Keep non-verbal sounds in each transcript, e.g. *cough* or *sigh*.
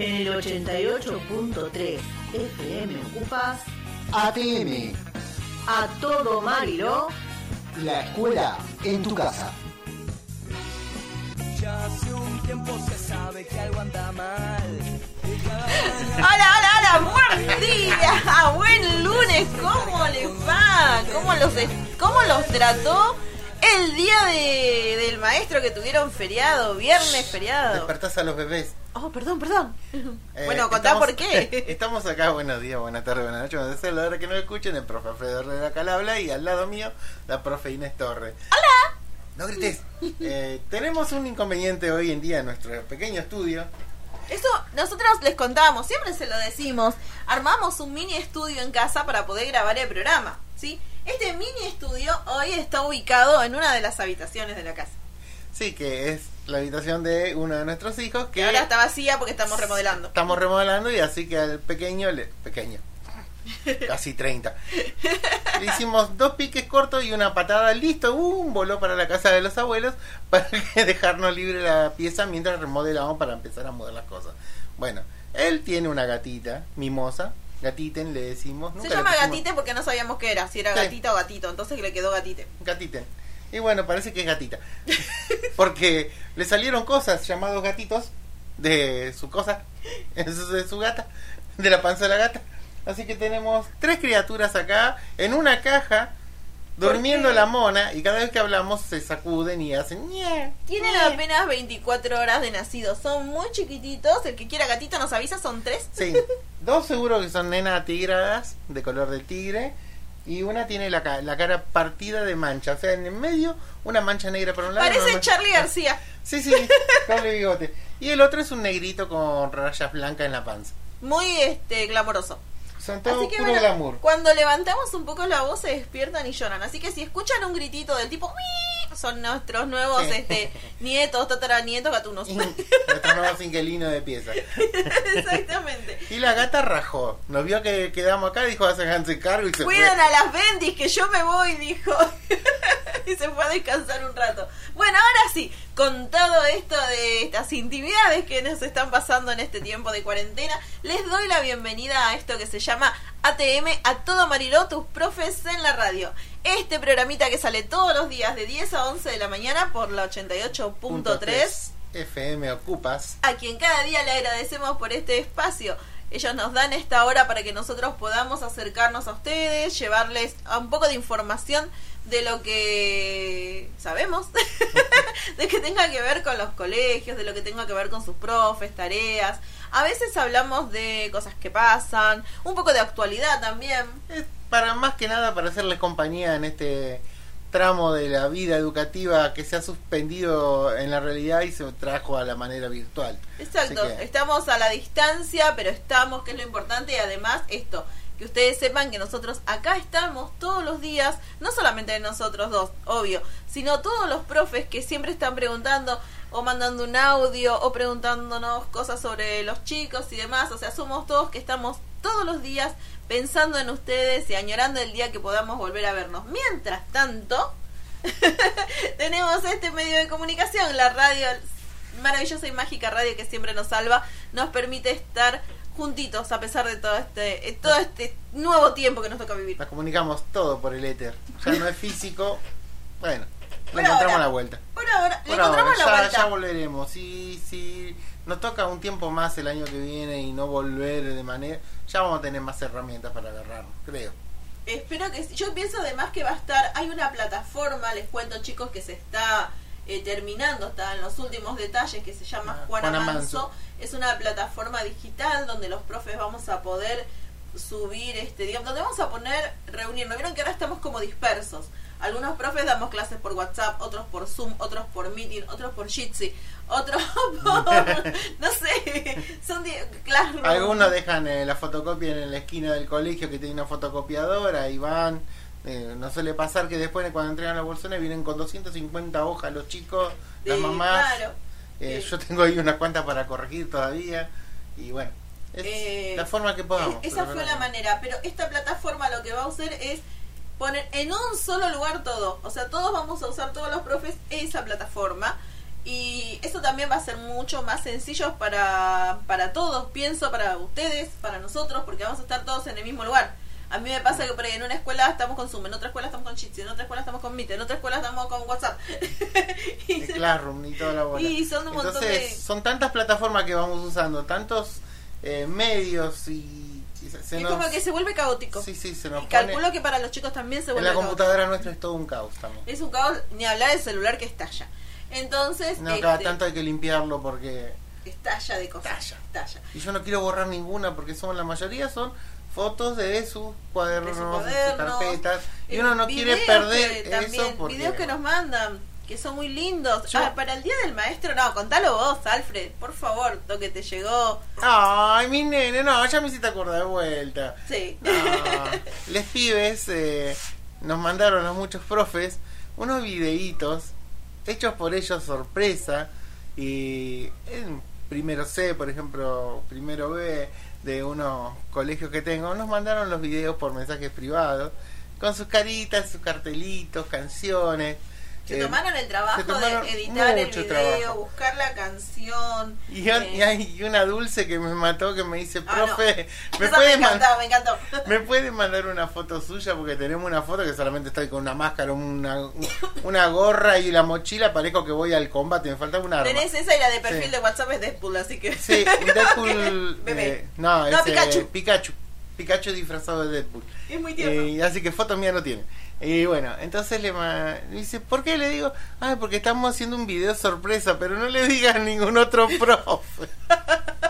En el 88.3 FM ocupas ATM, a todo Mariló. la escuela en tu casa. Ya hace un tiempo se sabe que algo anda mal. Hola, hola, hola, buen día, buen lunes, ¿cómo les va? ¿Cómo los, cómo los trató el día de, del maestro que tuvieron feriado, viernes feriado? Despertás a los bebés. Oh, perdón, perdón. Eh, bueno, contá estamos- por qué. *laughs* Estamos acá, buenos días, buenas tardes, buenas noches, buenas tardes, la hora que nos escuchen, el profe Alfredo Herrera acá al habla y al lado mío, la profe Inés Torre. ¡Hola! No grites. Eh, tenemos un inconveniente hoy en día en nuestro pequeño estudio. Eso nosotros les contábamos, siempre se lo decimos. Armamos un mini estudio en casa para poder grabar el programa, ¿sí? Este mini estudio hoy está ubicado en una de las habitaciones de la casa. Sí, que es la habitación de uno de nuestros hijos que Que ahora está vacía porque estamos remodelando. estamos remodelando y así que al pequeño, le, pequeño, *laughs* casi 30. Le hicimos dos piques cortos y una patada, listo, un voló para la casa de los abuelos para *laughs* dejarnos libre la pieza mientras remodelamos para empezar a mover las cosas. Bueno, él tiene una gatita, mimosa, gatiten le decimos. Se nunca llama pusimos- gatite porque no sabíamos qué era, si era Sí. gatita o gatito, entonces le quedó gatite. Gatiten. Y bueno, parece que es gatita. *laughs* Porque le salieron cosas llamados gatitos de su cosa, de su gata, de la panza de la gata. Así que tenemos tres criaturas acá en una caja durmiendo la mona y cada vez que hablamos se sacuden y hacen ñe, Tienen ñe. apenas 24 horas de nacido, son muy chiquititos. El que quiera gatito nos avisa, son tres. Sí, dos seguro que son nenas tigradas de color del tigre y una tiene la, ca- la cara partida de mancha, o sea, en el medio una mancha negra por un lado. Parece Charlie García. Sí, sí, doble bigote. Y el otro es un negrito con rayas blancas en la panza. Muy este glamoroso. Así que puro bueno, glamour. cuando levantamos un poco la voz se despiertan y lloran. Así que si escuchan un gritito del tipo son nuestros nuevos Sí. este *laughs* nietos, tataranietos, gatunos. Nuestro nuevo inquilino de pieza. *laughs* Exactamente. Y la gata rajó. Nos vio que quedamos acá, dijo, háganse cargo y se Cuidan fue. a las bendis que yo me voy, dijo. *laughs* y se fue a descansar un rato. Bueno, ahora sí, con todo esto de estas intimidades que nos están pasando en este tiempo de cuarentena, les doy la bienvenida a esto que se llama ATM, a todo Mariló, tus profes en la radio. Este programita que sale todos los días de 10 a 11 de la mañana por la 88.3 FM Ocupas. a quien cada día le agradecemos por este espacio. Ellos nos dan esta hora para que nosotros podamos acercarnos a ustedes, llevarles un poco de información de lo que sabemos, *laughs* de que tenga que ver con los colegios, de lo que tenga que ver con sus profes, tareas. A veces hablamos de cosas que pasan, un poco de actualidad también. Es para más que nada para hacerles compañía en este tramo de la vida educativa que se ha suspendido en la realidad y se trajo a la manera virtual. Exacto, que- estamos a la distancia, pero estamos, que es lo importante, y además esto, que ustedes sepan que nosotros acá estamos todos los días, no solamente nosotros dos, obvio, sino todos los profes que siempre están preguntando o mandando un audio o preguntándonos cosas sobre los chicos y demás, o sea, somos todos que estamos todos los días pensando en ustedes y añorando el día que podamos volver a vernos. Mientras tanto, *laughs* tenemos este medio de comunicación, la radio maravillosa y mágica radio que siempre nos salva, nos permite estar juntitos a pesar de todo este eh, todo este nuevo tiempo que nos toca vivir. Nos comunicamos todo por el éter. Ya no es físico. Bueno, le encontramos ahora. la vuelta. Por ahora, le ahora, encontramos la ya, vuelta. ya volveremos. Si, si nos toca un tiempo más el año que viene y no volver de manera, ya vamos a tener más herramientas para agarrarnos, creo. Espero que sí. yo pienso además que va a estar hay una plataforma, les cuento chicos que se está eh, terminando, está en los últimos detalles que se llama Ah, Juana, Juana Manso. Manso. Es una plataforma digital donde los profes vamos a poder subir este digamos, donde vamos a poner reunirnos. Vieron que ahora estamos como dispersos. Algunos profes damos clases por WhatsApp, otros por Zoom, otros por Meeting, otros por Jitsi, otros *laughs* por no sé, son Classroom. Algunos dejan eh, la fotocopia en la esquina del colegio que tiene una fotocopiadora y van. Eh, no suele pasar que después cuando entregan las bolsones vienen con 250 hojas los chicos, las mamás. claro. Eh, Sí. Yo tengo ahí unas cuantas para corregir todavía. Y bueno, es Eh, la forma que podamos. Es- Esa fue la manera, pero esta plataforma lo que va a hacer es poner en un solo lugar todo. O sea, todos vamos a usar, todos los profes, esa plataforma. Y eso también va a ser mucho más sencillo para, para todos, pienso, para ustedes, para nosotros, porque vamos a estar todos en el mismo lugar. A mí me pasa que por ahí en una escuela estamos con Zoom, en otra escuela estamos con Jitsi, en otra escuela estamos con Meet, en otra escuela estamos con WhatsApp. *laughs* y, Classroom y toda la bola. Y son un montón Entonces, de- son tantas plataformas que vamos usando, tantos eh, medios y, y se, se es nos... como que se vuelve caótico. Sí, sí, se nos y pone... calculo que para los chicos también se En vuelve la caótico. computadora nuestra es todo un caos también. Es un caos, ni hablar del celular que estalla. Entonces, No, cada este, tanto hay que limpiarlo porque... estalla de cosas. Estalla. estalla. Y yo no quiero borrar ninguna porque son la mayoría son fotos de sus cuadernos, De sus carpetas. Y Eh, uno no quiere perder que también, eso porque... videos que nos mandan que son muy lindos Yo- Ah, para el día del maestro no contalo vos Alfred por favor lo que te llegó Ay, mi nene, no, ya me hiciste acordar de vuelta. sí Ah, les pibes eh, nos mandaron a muchos profes unos videitos hechos por ellos sorpresa y en primero C, por ejemplo, primero B de unos colegios que tengo, nos mandaron los videos por mensajes privados con sus caritas, sus cartelitos, canciones. Se Eh, tomaron el trabajo tomaron de editar el video trabajo. buscar la canción y, yo- eh, y hay una dulce que me mató que me dice, Ah, no. profe, ¿me puede me encantó me encantó *laughs* ¿Me puede mandar una foto suya? Porque tenemos una foto que solamente estoy con una máscara, una, *laughs* una gorra y la mochila. Parezco que voy al combate, me falta una arma. tenés esa y la de perfil Sí. de WhatsApp es Deadpool así que Sí, un *laughs* Deadpool. Bebé. eh, no, No, es Pikachu. Pikachu. Pikachu disfrazado de Deadpool. es muy tierno Eh, así que foto mía no tiene. Y bueno, entonces le ma- dice, ¿por qué le digo? Ay, porque estamos haciendo un video sorpresa, pero no le digas a ningún otro *laughs* profe. *laughs*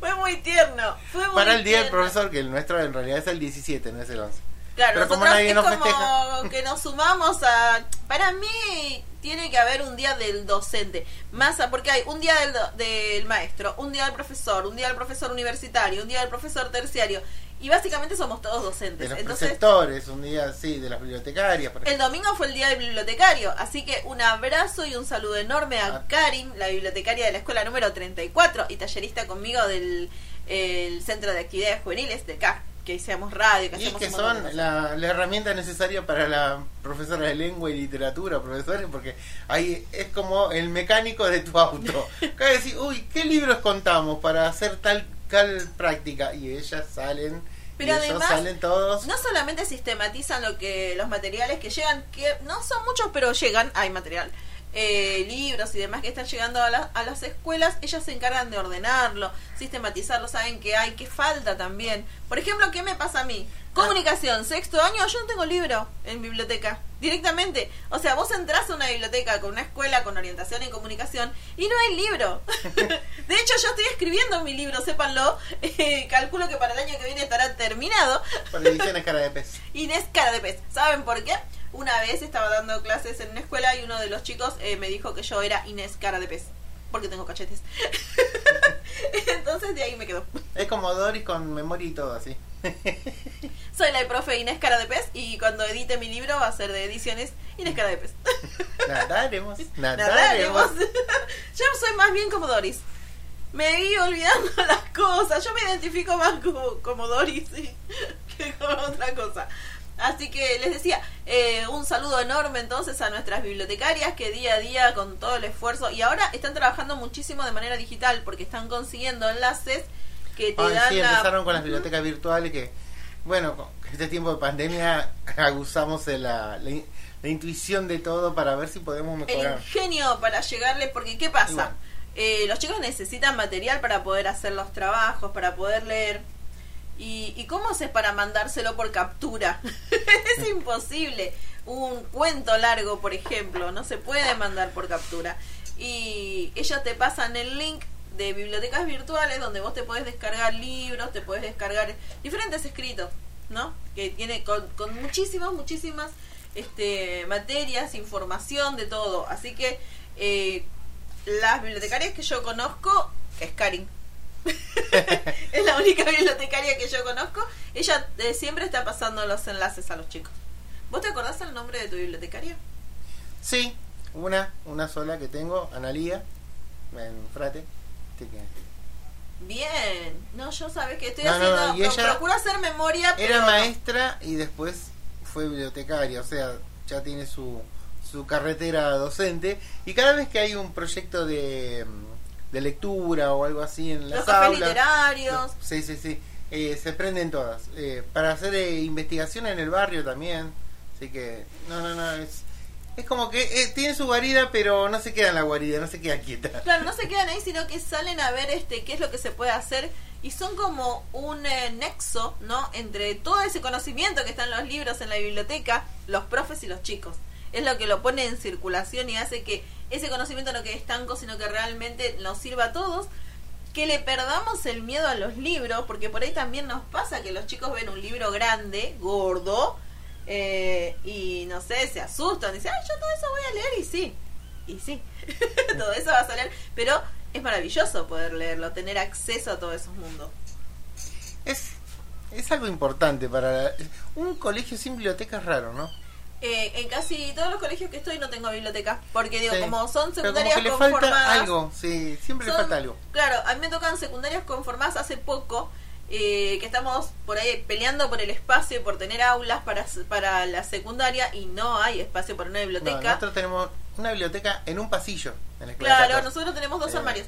fue muy tierno fue muy Para el día del profesor, que el nuestro en realidad es el 17, no es el 11. Claro, Pero como nadie es nos como festeja. *laughs* que nos sumamos a... Para mí tiene que haber un día del docente, más a- porque hay un día del, do- del maestro, un día del profesor, un día del profesor universitario, un día del profesor terciario, y básicamente somos todos De docentes. los Entonces, preceptores, un día, sí, de las bibliotecarias. por el domingo fue el día del bibliotecario, así que un abrazo y un saludo enorme a Ah. Karim, la bibliotecaria de la escuela número 34 y tallerista conmigo del el Centro de Actividades Juveniles de CAC, que hacemos radio, que Y hacemos que de son la, la herramienta necesaria para la profesora de lengua y literatura, profesores, porque ahí es como el mecánico de tu auto. *laughs* Acá decir, uy, ¿qué libros contamos para hacer tal, tal práctica? Y ellas salen, Pero y ellos además, salen todos. no solamente sistematizan lo que los materiales que llegan, que no son muchos, pero llegan, hay material, eh, libros y demás que están llegando a, la- a las escuelas, ellas se encargan de ordenarlo, sistematizarlo, saben que hay, que falta también. Por ejemplo, ¿qué me pasa a mí? Comunicación, sexto año, yo no tengo libro en biblioteca, directamente. O sea, vos entras a una biblioteca con una escuela con orientación en comunicación y no hay libro. *laughs* De hecho, yo estoy escribiendo mi libro, sépanlo. Eh, calculo que para el año que viene estará terminado. Para ediciones cara de pez. *laughs* Inés cara de pez. ¿Saben por qué? Una vez estaba dando clases en una escuela y uno de los chicos eh, me dijo que yo era Inés cara de pez. Porque tengo cachetes. *laughs* Entonces de ahí me quedo. Es como Doris con memoria y todo así. Soy la profe Inés cara de pez y cuando edite mi libro va a ser de ediciones Inés cara de pez. Nadaremos, *laughs* Nadaremos. *laughs* Yo soy más bien como Doris. Me vi olvidando *laughs* las cosas. Yo me identifico más como, como Doris sí, que como otra cosa. Así que les decía, eh, un saludo enorme entonces a nuestras bibliotecarias que día a día con todo el esfuerzo y ahora están trabajando muchísimo de manera digital porque están consiguiendo enlaces que te Ay, dan sí, la- empezaron con las bibliotecas virtuales que, bueno, este tiempo de pandemia *laughs* abusamos de la, la, la intuición de todo para ver si podemos el mejorar. ingenio para llegarle, porque ¿qué pasa? Eh, los chicos necesitan material para poder hacer los trabajos, para poder leer. ¿Y, y cómo haces para mandárselo por captura? *laughs* es imposible. Un cuento largo, por ejemplo, no se puede mandar por captura. Y ellos te pasan el link de bibliotecas virtuales donde vos te podés descargar libros, te podés descargar diferentes escritos, ¿no? Que tiene con, con muchísimas, muchísimas este, materias, información de todo. Así que eh, las bibliotecarias que yo conozco, que es Karin, *laughs* es la única bibliotecaria que yo conozco, ella eh, siempre está pasando los enlaces a los chicos. ¿Vos te acordás el nombre de tu bibliotecaria? Sí, una, una sola que tengo, Analía, en Frate. Que Bien, no, yo sabes que estoy No, no, haciendo, y ella procuro hacer memoria, pero Era no. maestra y después fue bibliotecaria, o sea, ya tiene su, su carretera docente y cada vez que hay un proyecto de, de lectura o algo así en las Los cafés aulas, literarios. Sí, sí, sí. Eh, se prenden todas. Eh, para hacer eh, investigación en el barrio también. Así que, no, no, no. Es, es como que eh, tiene su guarida, pero no se queda en la guarida, no se queda quieta. Claro, no se *laughs* quedan ahí, sino que salen a ver este qué es lo que se puede hacer y son como un eh, nexo, ¿no? Entre todo ese conocimiento que está en los libros, en la biblioteca, los profes y los chicos. Es lo que lo pone en circulación y hace que ese conocimiento no quede estanco, sino que realmente nos sirva a todos. Que le perdamos el miedo a los libros, porque por ahí también nos pasa que los chicos ven un libro grande, gordo, eh, y no sé, se asustan, dicen, ay, yo todo eso voy a leer y sí, y sí, *laughs* todo eso vas a leer, pero es maravilloso poder leerlo, tener acceso a todos esos mundos. Es, es algo importante para... la- un colegio sin biblioteca es raro, ¿no? Eh, en casi todos los colegios que estoy no tengo biblioteca, porque digo, Sí. como son Pero como secundarias que le conformadas... falta algo, sí, siempre le falta algo. Claro, a mí me tocan secundarias conformadas hace poco, eh, que estamos por ahí peleando por el espacio y por tener aulas para, para la secundaria y no hay espacio para una No, biblioteca. nosotros tenemos una biblioteca en un pasillo en la escuela claro, 14. nosotros tenemos dos Eh, armarios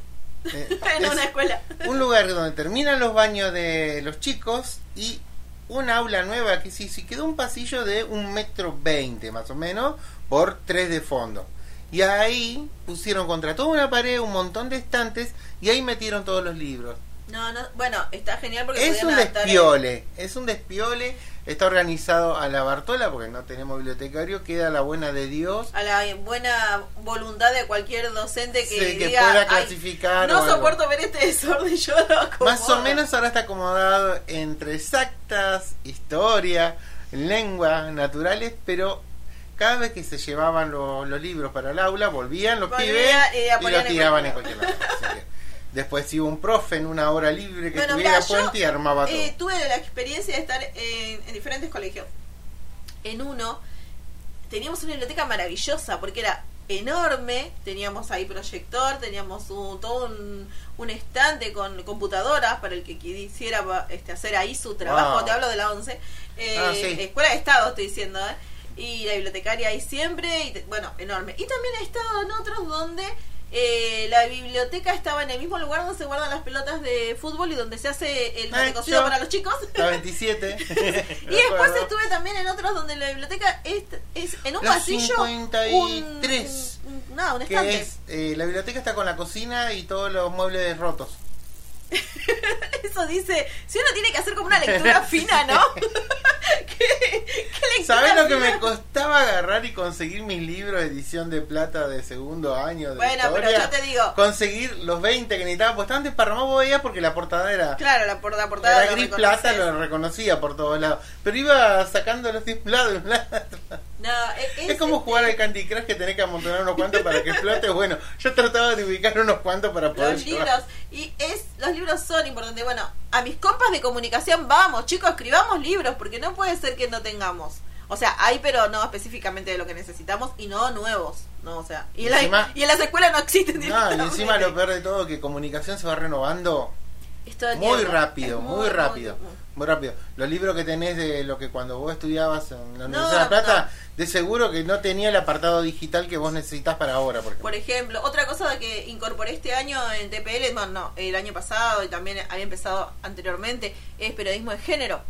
Eh, *laughs* en es una escuela. un lugar donde terminan los baños de los chicos y un aula nueva que sí, sí quedó un pasillo de un metro veinte más o menos por tres de fondo. Y ahí pusieron contra toda una pared un montón de estantes y ahí metieron todos los libros. No, no, bueno, está genial porque Es un el- despiole, es un despiole. Está organizado a la Bartola porque no tenemos bibliotecario, queda la buena de Dios. a la buena voluntad de cualquier docente que, Sí, que diga, pueda "Ay, clasificar no algo". soporto ver este desorden, *laughs* yo lo acomodo". Más o menos ahora está acomodado entre exactas, historia, lengua, naturales, pero cada vez que se llevaban lo- los libros para el aula, volvían los pibes y y, los tiraban en cualquier cualquier lado. Después hubo un profe en una hora libre que Bueno, tuviera mirá, yo, puente y armaba todo. eh, tuve la experiencia de estar en, en diferentes colegios. En uno teníamos una biblioteca maravillosa porque era enorme, teníamos ahí proyector, teníamos un, todo un, un estante con computadoras para el que quisiera este, hacer ahí su trabajo, Wow. te hablo de la 11, eh, Ah, sí. escuela de estado estoy diciendo, ¿eh? y la bibliotecaria ahí siempre, y te- bueno, enorme. Y también he estado en otros donde eh, la biblioteca estaba en el mismo lugar donde se guardan las pelotas de fútbol y donde se hace el mate Eh, cocido yo. para los chicos. *laughs* La 27. *laughs* Y después estuve también en otros donde la biblioteca es, es en un La pasillo. 53, un- un- no, un que estante. es, eh, la biblioteca está con la cocina y todos los muebles rotos. *laughs* Eso dice. Si uno tiene que hacer como una lectura fina, ¿no? ¿Qué, qué lectura ¿Sabes lo que me costaba agarrar y conseguir mis libros de edición de plata de segundo año? De Bueno, pero yo te digo. Conseguir los 20 que necesitaba, pues estaban desparramados vos veías porque la portada era, Claro, la, por- la portada. era gris plata, lo reconocía por todos lados. Pero iba sacándolos de un lado *laughs* y un lado. No, es, Es como jugar al Candy Crush que tenés que amontonar unos cuantos para que explote. Bueno, yo trataba de ubicar unos cuantos para poder Los llevar. libros. Y es los libros son importantes. Bueno, a mis compas de comunicación, vamos, chicos, escribamos libros, porque no puede ser que no tengamos. O sea, hay, pero no específicamente de lo que necesitamos y no nuevos. No, o sea, y en, la- Encima- y en las escuelas no existen. No, y encima lo peor de todo que comunicación se va renovando Muy tiempo. rápido, muy, rápido. muy- Muy rápido. Los libros que tenés de lo que cuando vos estudiabas en la No, Universidad de La Plata, no. de seguro que no tenía el apartado digital que vos necesitas para ahora, por ejemplo. Por ejemplo, otra cosa que incorporé este año en TPL, no, el año pasado y también había empezado anteriormente, es periodismo de género,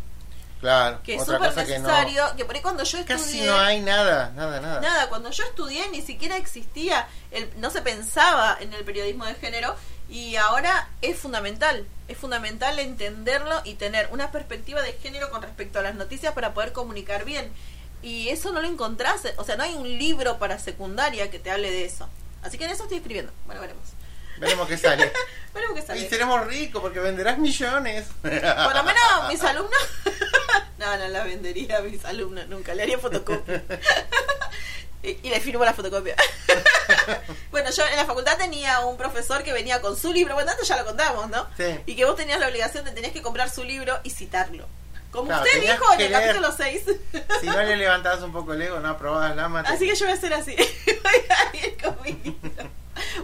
claro, que es súper cosa que no. necesario, que por ahí cuando yo estudié... Casi no hay nada, nada, nada. Nada, cuando yo estudié ni siquiera existía, el, no se pensaba en el periodismo de género y ahora es fundamental, es fundamental entenderlo y tener una perspectiva de género con respecto a las noticias para poder comunicar bien. Y eso no lo encontrás, o sea, no hay un libro para secundaria que te hable de eso. Así que en eso estoy escribiendo. Bueno, veremos. Veremos qué sale. *laughs* Veremos qué y sale. seremos ricos porque venderás millones. Por lo menos *laughs* mis alumnos. *laughs* no, no la vendería a mis alumnos nunca. Le haría fotocopia. Y, y le firmo la fotocopia. *laughs* bueno, yo en la facultad tenía un profesor que venía con su libro. Bueno, antes ya lo contamos, ¿no? Sí. Y que vos tenías la obligación de tenías que comprar su libro y citarlo. Como Claro, usted dijo en el leer. capítulo 6. *laughs* si no le levantabas un poco el ego, no aprobabas la materia. Así que yo voy a hacer así. *laughs* voy a ir.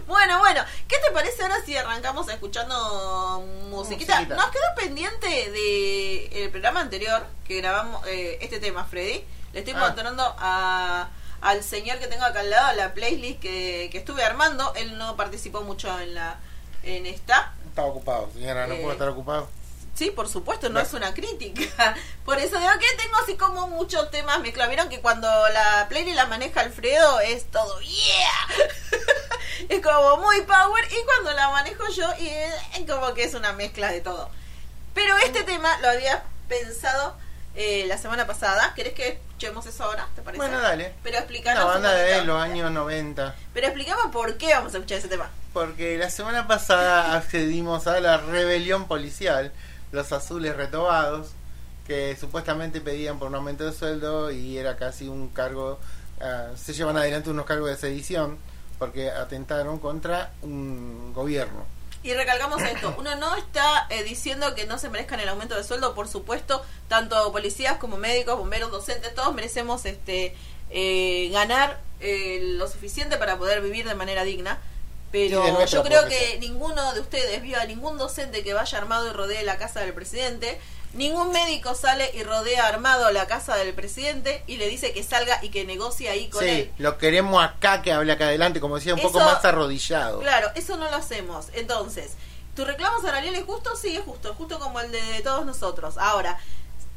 Bueno, bueno, ¿qué te parece ahora si arrancamos escuchando musiquita? Musiquita. Nos quedó pendiente de el programa anterior que grabamos eh, este tema, Freddy. Le estoy Ah. mostrando a, al señor que tengo acá al lado, la playlist que, que estuve armando. Él no participó mucho en la en esta. Estaba ocupado, señora, no Eh, puedo estar ocupado. Sí, por supuesto, no es una crítica. *laughs* Por eso digo que tengo así como muchos temas mezclados. Vieron que cuando la playlist la maneja Alfredo es todo yeah. *laughs* es como muy power y cuando la manejo yo y es como que es una mezcla de todo. Pero este tema lo había pensado eh, la semana pasada. ¿Querés que escuchemos eso ahora? ¿Te parece? Bueno, dale. Pero explicanos Una un banda de los años 90. Pero explicamos por qué vamos a escuchar ese tema. Porque la semana pasada *laughs* accedimos a la rebelión policial, los azules retobados, que supuestamente pedían por un aumento de sueldo y era casi un cargo, ah, se llevan adelante unos cargos de sedición porque atentaron contra un gobierno. Y recalcamos esto, uno no está eh, diciendo que no se merezcan el aumento de sueldo, por supuesto, tanto policías como médicos, bomberos, docentes, todos merecemos este eh, ganar eh, lo suficiente para poder vivir de manera digna. Pero yo creo que ninguno de ustedes vio a ningún docente que vaya armado y rodee la casa del presidente. Ningún médico sale y rodea armado la casa del presidente y le dice que salga y que negocie ahí con Sí, él. lo queremos acá que hable acá adelante, como decía, un poco más arrodillado. Claro, eso no lo hacemos. Entonces, ¿tu reclamo salarial es justo? Sí, es justo, justo como el de todos nosotros. Ahora,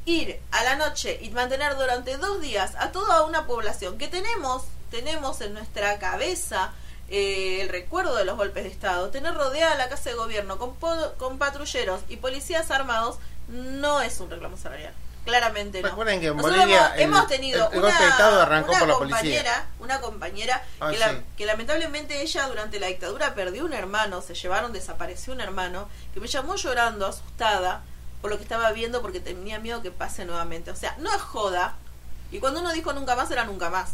ir a la noche y mantener durante dos días a toda una población que tenemos, tenemos en nuestra cabeza eh, el recuerdo de los golpes de Estado, tener rodeada la casa de gobierno con, con patrulleros y policías armados, no es un reclamo salarial. Claramente no. Recuerden que en Bolivia hemos, el- hemos tenido el- el una, golpe de Estado arrancó una por la policía. compañera, una compañera Ah, que, la- que lamentablemente ella durante la dictadura perdió un hermano, se llevaron, desapareció un hermano, que me llamó llorando, asustada, por lo que estaba viendo porque tenía miedo que pase nuevamente. O sea, no es joda. Y cuando uno dijo nunca más, era nunca más.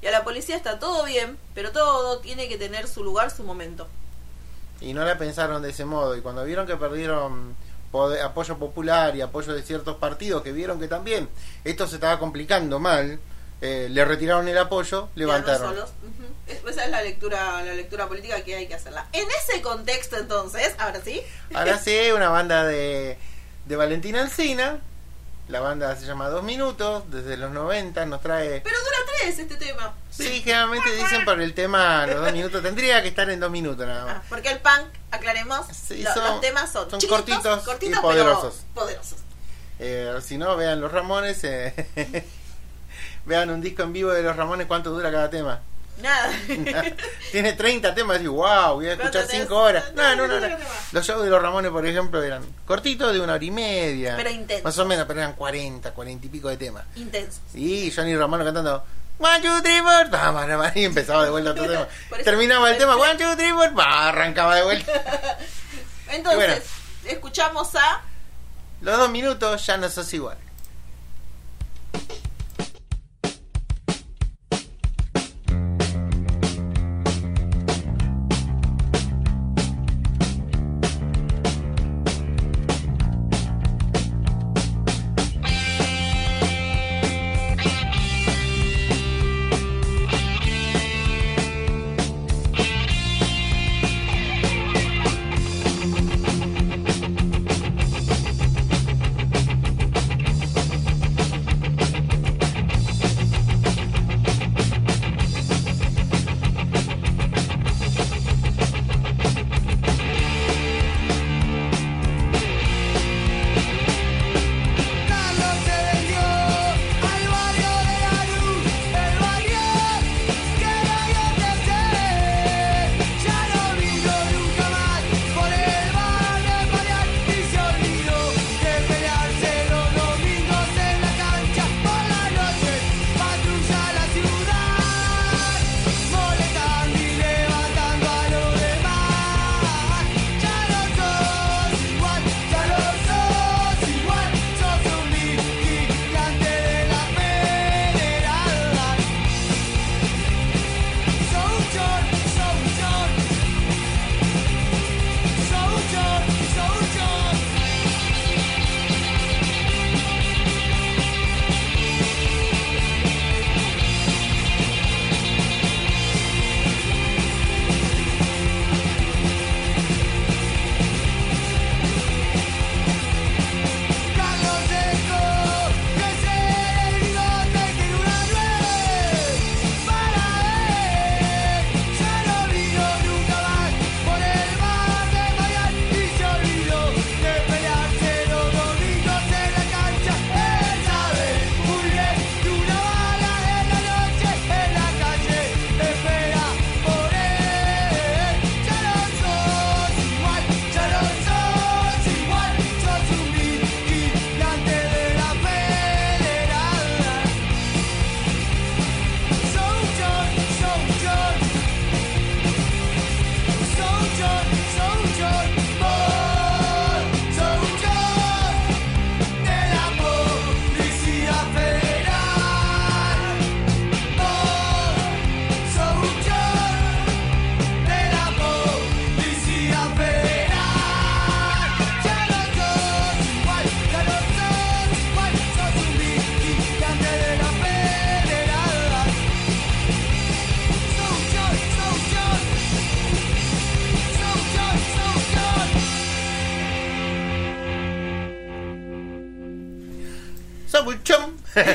Y a la policía está todo bien, pero todo tiene que tener su lugar, su momento. y no la pensaron de ese modo. Y cuando vieron que perdieron apoyo popular y apoyo de ciertos partidos, que vieron que también esto se estaba complicando mal, eh, le retiraron el apoyo, levantaron. solos. Esa es la lectura, la lectura política que hay que hacerla. En ese contexto, entonces, ahora sí. Ahora *laughs* sí, una banda de, de Valentina Alcina. La banda se llama Dos Minutos, desde los 90 nos trae... Pero dura tres este tema. Sí, generalmente dicen por el tema los dos minutos. Tendría que estar en dos minutos nada más. Ah, porque el punk, aclaremos, Sí, lo- son- los temas son, son chiquitos, cortitos y pero poderosos. Eh, si no, vean los Ramones. eh, *laughs* vean un disco en vivo de los Ramones, cuánto dura cada tema. Nada. *laughs* Tiene 30 temas y wow, voy a escuchar ¿Cuánto tenés? 5 horas. No, no, no, No. Los shows de los Ramones, por ejemplo, eran cortitos de una hora y media. Pero intensos. Más o menos, pero eran 40, 40 y pico de temas. Intensos. Y Johnny Romano cantando One, two, three, four, y empezaba de vuelta otro tema. *laughs* Por eso- Terminaba el tema, one, two, three, four, arrancaba de vuelta. *laughs* Entonces, bueno. escuchamos a Los dos minutos ya no sos igual.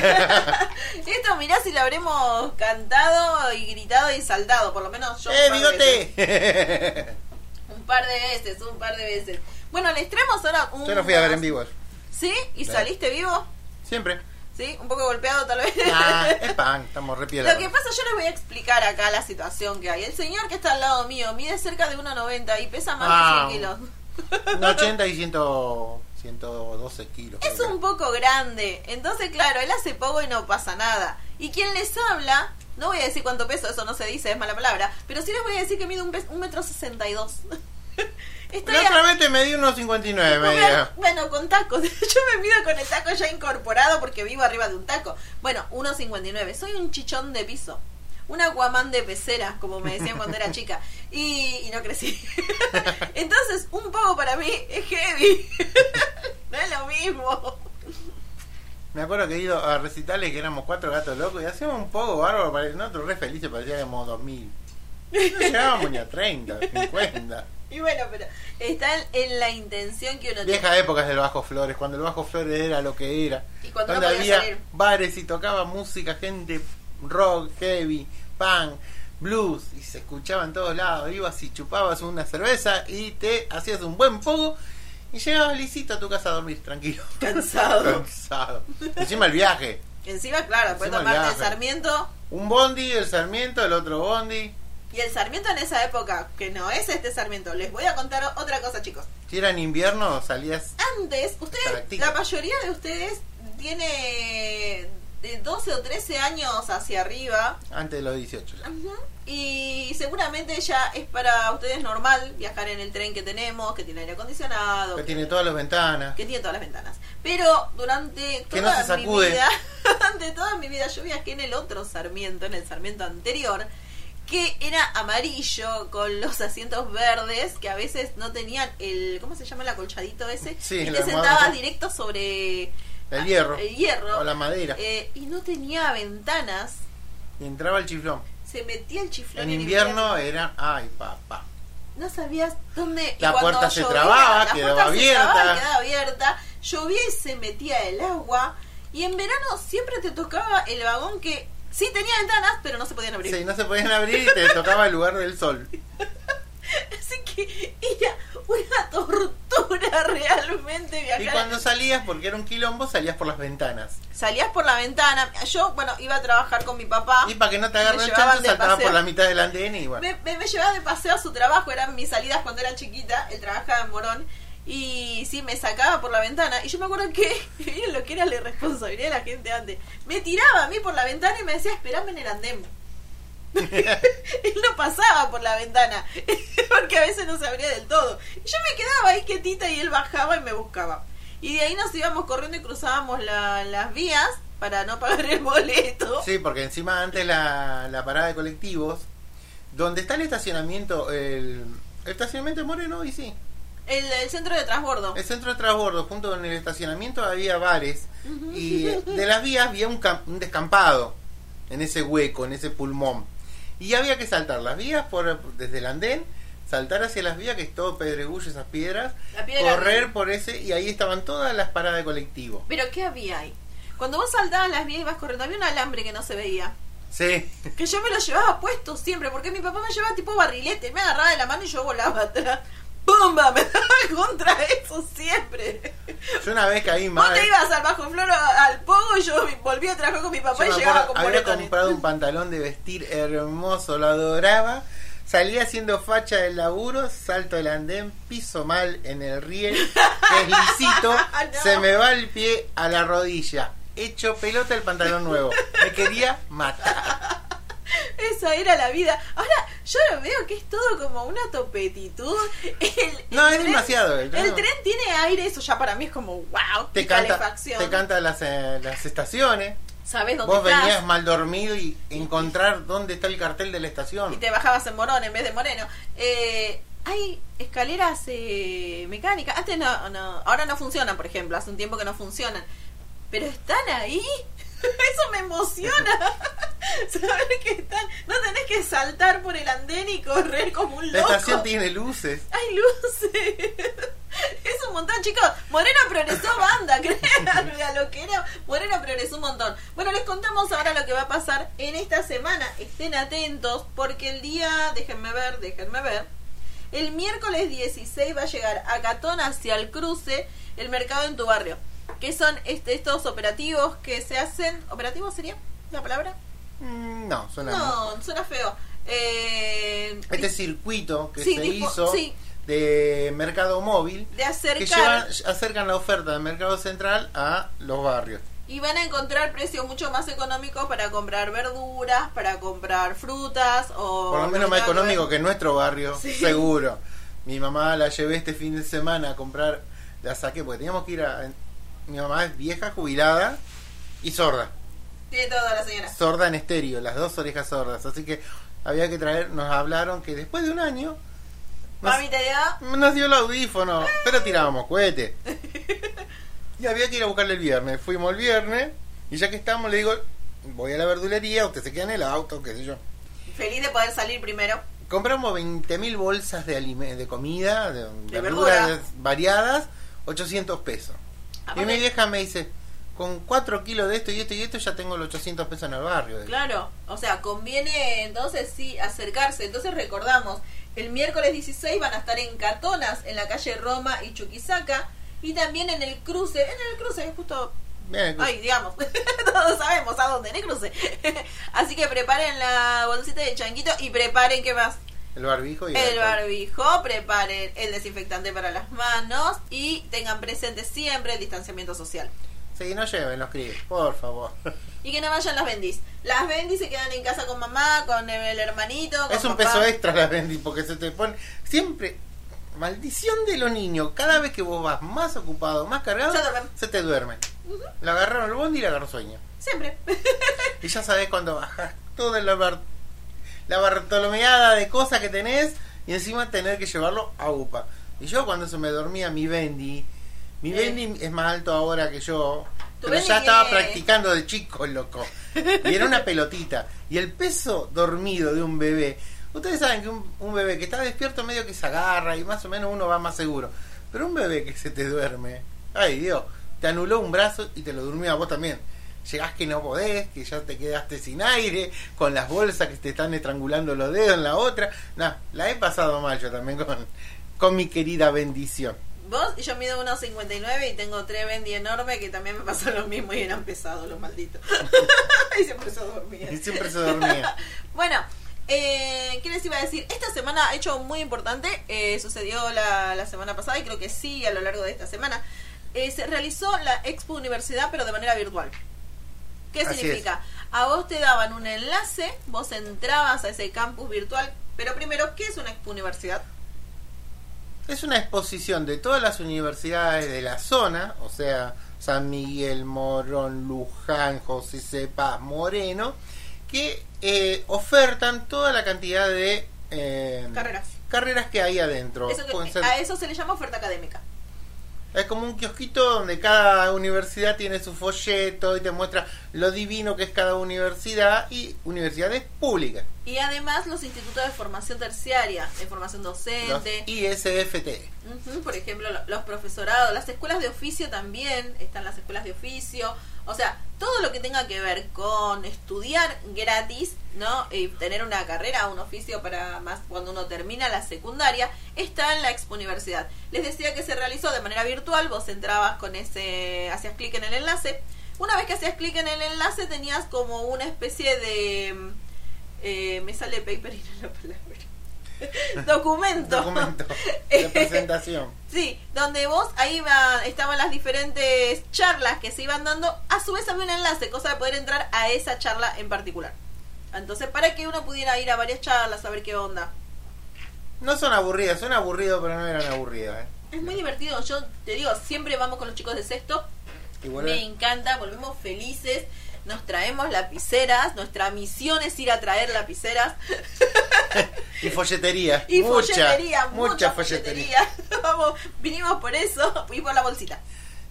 *laughs* Esto mirá si lo habremos cantado y gritado y saltado, por lo menos yo. un ¡Eh, veces. bigote! Un par de veces, un par de veces. Bueno, les traemos ahora un. Yo lo fui a ver en vivo. ¿Sí? ¿Y saliste vivo? Siempre. ¿Sí? Un poco golpeado tal vez. Ah, *laughs* es pan, estamos re Lo que pasa, yo les voy a explicar acá la situación que hay. El señor que está al lado mío mide cerca de 1,90 y pesa más Ah. de 100 kilos. No, 80 y 100, 112 kilos. Es un poco grande. Entonces, claro, él hace poco y no pasa nada. Y quien les habla, no voy a decir cuánto peso, eso no se dice, es mala palabra. Pero sí les voy a decir que mide un, un metro sesenta y dos. *laughs* La otra vez te medí unos 59, Bueno, media. Bueno, con tacos. *laughs* Yo me mido con el taco ya incorporado porque vivo arriba de un taco. Bueno, 1,59. Soy un chichón de piso. Un aguamán de pecera, como me decían cuando era chica. Y, y no crecí. *laughs* Entonces, un poco para mí es heavy. *laughs* No es lo mismo. Me acuerdo que he ido a recitales que éramos cuatro gatos locos y hacíamos un poco bárbaro, pare- nosotros re felices, parecía que éramos 2000. No llegábamos ni a 30, 50. Y bueno, pero está en, la intención que uno tiene. Viejas épocas del Bajo Flores, cuando el Bajo Flores era lo que era. Y cuando no donde podía había salir. bares y tocaba música, gente rock, heavy, punk, blues, y se escuchaba en todos lados. Ibas y chupabas una cerveza y te hacías un buen fuego y llegabas lisito a tu casa a dormir, tranquilo. *laughs* Cansado. Cansado. Encima el viaje. Encima, claro, después tomarte el. Sarmiento. Un bondi, el Sarmiento, el otro bondi. Y el Sarmiento en esa época, que no es este Sarmiento. Les voy a contar otra cosa, chicos. Si era en invierno, salías. Antes, ustedes, la mayoría de ustedes tiene de 12 o 13 años hacia arriba. Antes de los 18 ya. Y seguramente ya es para ustedes normal viajar en el tren que tenemos, que tiene aire acondicionado, Que tiene todas las ventanas. que tiene todas las ventanas. Pero durante Que no toda se mi sacude. vida, *laughs* durante toda mi vida yo viajé en el otro Sarmiento, en el Sarmiento anterior, que era amarillo con los asientos verdes, que a veces no tenían el, ¿cómo se llama el acolchadito ese? Sí, y te sentabas directo sobre El hierro. el hierro. O la madera. Eh, y no tenía ventanas. Y entraba el chiflón. Se metía el chiflón En invierno era. Ay, papá. no sabías dónde La puerta se llovía, trababa, la quedaba puerta se abierta. trababa quedaba abierta llovía y se metía el agua y en verano siempre te tocaba el vagón que sí tenía ventanas pero no se podían abrir Sí, no se podían abrir y te tocaba el lugar del sol. *laughs* así que era una tortura *laughs* realmente viajar Y cuando salías, porque era un quilombo, salías por las ventanas. salías por la ventana yo bueno iba a trabajar con mi papá Y para que no te Me agarre el chancho, saltabas por la mitad del andén y bueno. me, me, me llevaba de paseo a su trabajo, eran mis salidas cuando era chiquita, él trabajaba en Morón, y sí, me sacaba por la ventana, y yo me acuerdo que, *laughs* miren lo que era la irresponsabilidad de la gente antes, me tiraba a mí por la ventana y me decía, esperame en el andén. *laughs* él no pasaba por la ventana, *laughs* porque a veces no se abría del todo. Y yo me quedaba ahí quietita y él bajaba y me buscaba. Y de ahí nos íbamos corriendo y cruzábamos la- las vías para no pagar el boleto. Sí, porque encima antes la, la parada de colectivos, donde está el estacionamiento, el, el estacionamiento de Moreno, y sí, El, el centro de transbordo. el centro de transbordo, junto con el estacionamiento había bares, y de las vías había un, un descampado en ese hueco, en ese pulmón. Y había que saltar las vías por desde el andén, saltar hacia las vías, que es todo pedregullo, esas piedras, piedra- correr por ese, y ahí estaban todas las paradas de colectivo. Pero ¿qué había ahí? Cuando vos saltabas las vías y ibas corriendo, había un alambre que no se veía. Sí, Que yo me lo llevaba puesto siempre, porque mi papá me llevaba tipo barrilete, me agarraba de la mano y yo volaba atrás. ¡Pumba! *laughs* Me daba contra eso siempre. yo una vez caí Vos mal. te ibas al bajo flor al pogo y yo volví a trabajar con mi papá Yo y llegaba con había moretones. comprado un pantalón de vestir hermoso, lo adoraba. Salía haciendo facha del laburo, salto el andén, piso mal en el riel, *laughs* es lisito, No. se me va el pie a la rodilla. Hecho pelota el pantalón nuevo. Me quería matar. *laughs* Esa era la vida. Ahora yo lo veo que es todo como una topetitud. El- No, el es tren- demasiado. El El tren, tiene aire, eso ya para mí es como wow. te canta, te canta las, eh, las estaciones. ¿Sabes dónde Vos estás? venías mal dormido y encontrar dónde está el cartel de la estación. y te bajabas en Morón en vez de Moreno. Eh, hay escaleras eh, mecánicas. Antes no, no, ahora no funcionan, por ejemplo. Hace un tiempo que no funcionan. Pero están ahí. *laughs* Eso me emociona. *laughs* Saber que están. No tenés que saltar por el andén y correr como un La loco. estación tiene luces. Hay luces. *laughs* Es un montón, chicos. Moreno progresó banda, créanme a lo que era. Moreno progresó un montón. Bueno, les contamos ahora lo que va a pasar en esta semana. Estén atentos porque el día, déjenme ver, déjenme ver. El miércoles 16 va a llegar a Catón hacia el cruce el mercado en tu barrio. Que son este, estos operativos que se hacen. ¿Operativos sería la palabra? Mm, No, suena No, suena feo. Eh, Este circuito que Sí, se tipo- hizo sí. de mercado móvil de que acercar llevan, acercan la oferta del mercado central a los barrios. y van a encontrar precios mucho más económicos para comprar verduras, para comprar frutas o Por lo menos más económico que en nuestro barrio, Sí. seguro. Mi mamá la llevé este fin de semana a comprar, la saqué porque teníamos que ir a... Mi mamá es vieja, jubilada y sorda. Tiene toda la señora. Sorda en estéreo, las dos orejas sordas. Así que había que traer, nos hablaron que después de un año nos, Mami te dio. nos dio el audífono, pero tirábamos cohete. *laughs* Y había que ir a buscarle el viernes. Fuimos el viernes y ya que estamos le digo, voy a la verdulería, usted se queda en el auto, qué sé yo. Feliz de poder salir primero. Compramos 20.000 bolsas de, de comida, de, De verduras verdura. variadas, 800 pesos. Y Aparte- mi vieja me dice, con 4 kilos de esto y esto y esto ya tengo los 800 pesos en el barrio. Claro, o sea, conviene entonces sí acercarse. Entonces recordamos, el miércoles 16 van a estar en Catonas, en la calle Roma y Chuquisaca, y también en el cruce, en el cruce, justo Bien, Ay, digamos, *laughs* todos sabemos a dónde, en el cruce. *laughs* Así que preparen la bolsita de changuito y preparen, ¿qué más? El barbijo y El alcohol. barbijo, preparen el desinfectante para las manos y tengan presente siempre el distanciamiento social. Sí, no lleven los críos, por favor. *laughs* Y que no vayan las bendis. Las bendis se quedan en casa con mamá, con el hermanito. Con Es un papá. peso extra la Bendy porque se te pone siempre maldición de los niños. Cada vez que vos vas más ocupado, más cargado, Se duermen. se te duerme. Le agarraron el bondi y le agarró sueño. Siempre. *laughs* Y ya sabes cuando bajas toda la, la bartolomeada de cosas que tenés y encima tener que llevarlo a UPA. Y yo cuando se me dormía mi Bendy, mi Eh. Bendy es más alto ahora que yo, pero Bendy ya estaba es- practicando de chico, loco. Y era una pelotita. Y el peso dormido de un bebé. Ustedes saben que un, un bebé que está despierto medio que se agarra y más o menos uno va más seguro. Pero un bebé que se te duerme, ay Dios, te anuló un brazo y te lo durmió a vos también. Llegás que no podés, que ya te quedaste sin aire, con las bolsas que te están estrangulando los dedos en la otra. No, la he pasado mal yo también con, con mi querida bendición. Vos, y yo mido 1,59 y tengo tres bendy enormes que también me pasó lo mismo y eran pesados los malditos. *laughs* y siempre se dormían. Y siempre se dormía. *laughs* Bueno, eh, ¿qué les iba a decir? Esta semana, hecho muy importante, eh, sucedió la, la semana pasada y creo que sí a lo largo de esta semana. Eh, se realizó la Expo Universidad, pero de manera virtual. ¿Qué Así significa? A vos te daban un enlace, vos entrabas a ese campus virtual, pero primero, ¿qué es una Universidad? Es una exposición de todas las universidades de la zona, o sea, San Miguel, Morón, Luján, José Cepaz, Moreno, que eh, ofertan toda la cantidad de eh, Carreras. carreras que hay adentro. Eso que- a eso se le llama oferta académica. Es como un kiosquito donde cada universidad tiene su folleto y te muestra lo divino que es cada universidad y universidades públicas, Y además los institutos de formación terciaria, de formación los docente, ISFT. Ujú, por ejemplo, lo- los profesorados, las escuelas de oficio también, están las escuelas de oficio, o sea, tenga que ver con estudiar gratis, ¿no? Y tener una carrera, un oficio para más cuando uno termina la secundaria, está en la Expo Universidad. Les decía que se realizó de manera virtual, vos entrabas con ese, hacías clic en el enlace. Una vez que hacías clic en el enlace tenías como una especie de... mm, eh, me sale paper y no la palabra. *laughs* Documento. Documento *laughs* de presentación. Sí, donde vos ahí va, estaban las diferentes charlas que se iban dando, a su vez había un enlace, cosa de poder entrar a esa charla en particular. Entonces, para que uno pudiera ir a varias charlas, a ver qué onda. No son aburridas, son aburridos, pero no eran aburridas. ¿eh? Es muy divertido, yo te digo, siempre vamos con los chicos de sexto, Y me encanta, volvemos felices, nos traemos lapiceras, nuestra misión es ir a traer lapiceras *laughs* Y folletería. *laughs* y mucha, folletería, mucha, folletería. folletería. *laughs* Vamos, vinimos por eso y por la bolsita.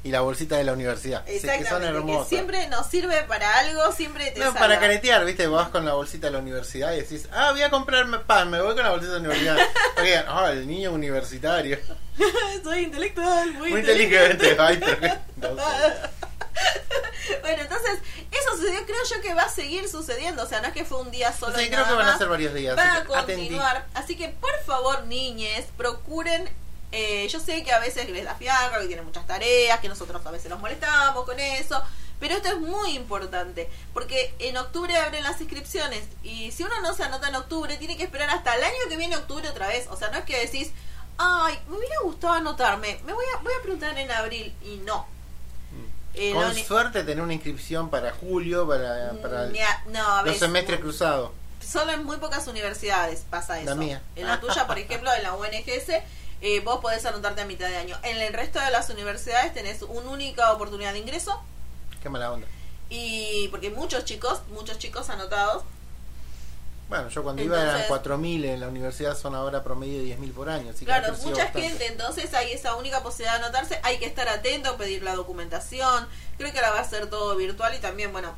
Y la bolsita de la universidad. Sí, que son Exactamente, que hermosas. siempre nos sirve para algo, siempre te No, salva. para caretear, ¿viste? Vas con la bolsita de la universidad y decís, ah, voy a comprarme pan, me voy con la bolsita de la universidad. Porque, ah, el niño universitario. *laughs* Soy intelectual, muy, Muy inteligente. Ay, *laughs* bueno, Entonces, eso sucedió, creo yo que va a seguir sucediendo. O sea, no es que fue un día solo. Sí, y creo nada que van a ser varios días, Va a atendí. continuar. Así que, por favor, niñes, procuren. eh, yo sé que a veces les da fiaca, que tienen muchas tareas, que nosotros a veces nos molestamos con eso. Pero esto es muy importante, porque en octubre abren las inscripciones y si uno no se anota en octubre, tiene que esperar hasta el año que viene octubre otra vez. O sea, no es que decís, ay, me hubiera gustado anotarme, me voy a, voy a preguntar en abril y no. Eh, Con suerte tener una inscripción para julio, para, para Ni a- no, a los semestres cruzados. Solo en muy pocas universidades pasa eso. La mía. En la tuya, por ejemplo, en la UNGS, eh, vos podés anotarte a mitad de año. En el resto de las universidades tenés una única oportunidad de ingreso Qué mala onda. y porque muchos chicos, muchos chicos anotados Bueno, yo cuando iba eran Entonces- 4.000, en la universidad son ahora promedio 10.000 por año. Así que Claro, crecido mucha bastante. gente, entonces hay esa única posibilidad de anotarse, hay que estar atento, pedir la documentación, creo que ahora va a ser todo virtual y también, bueno,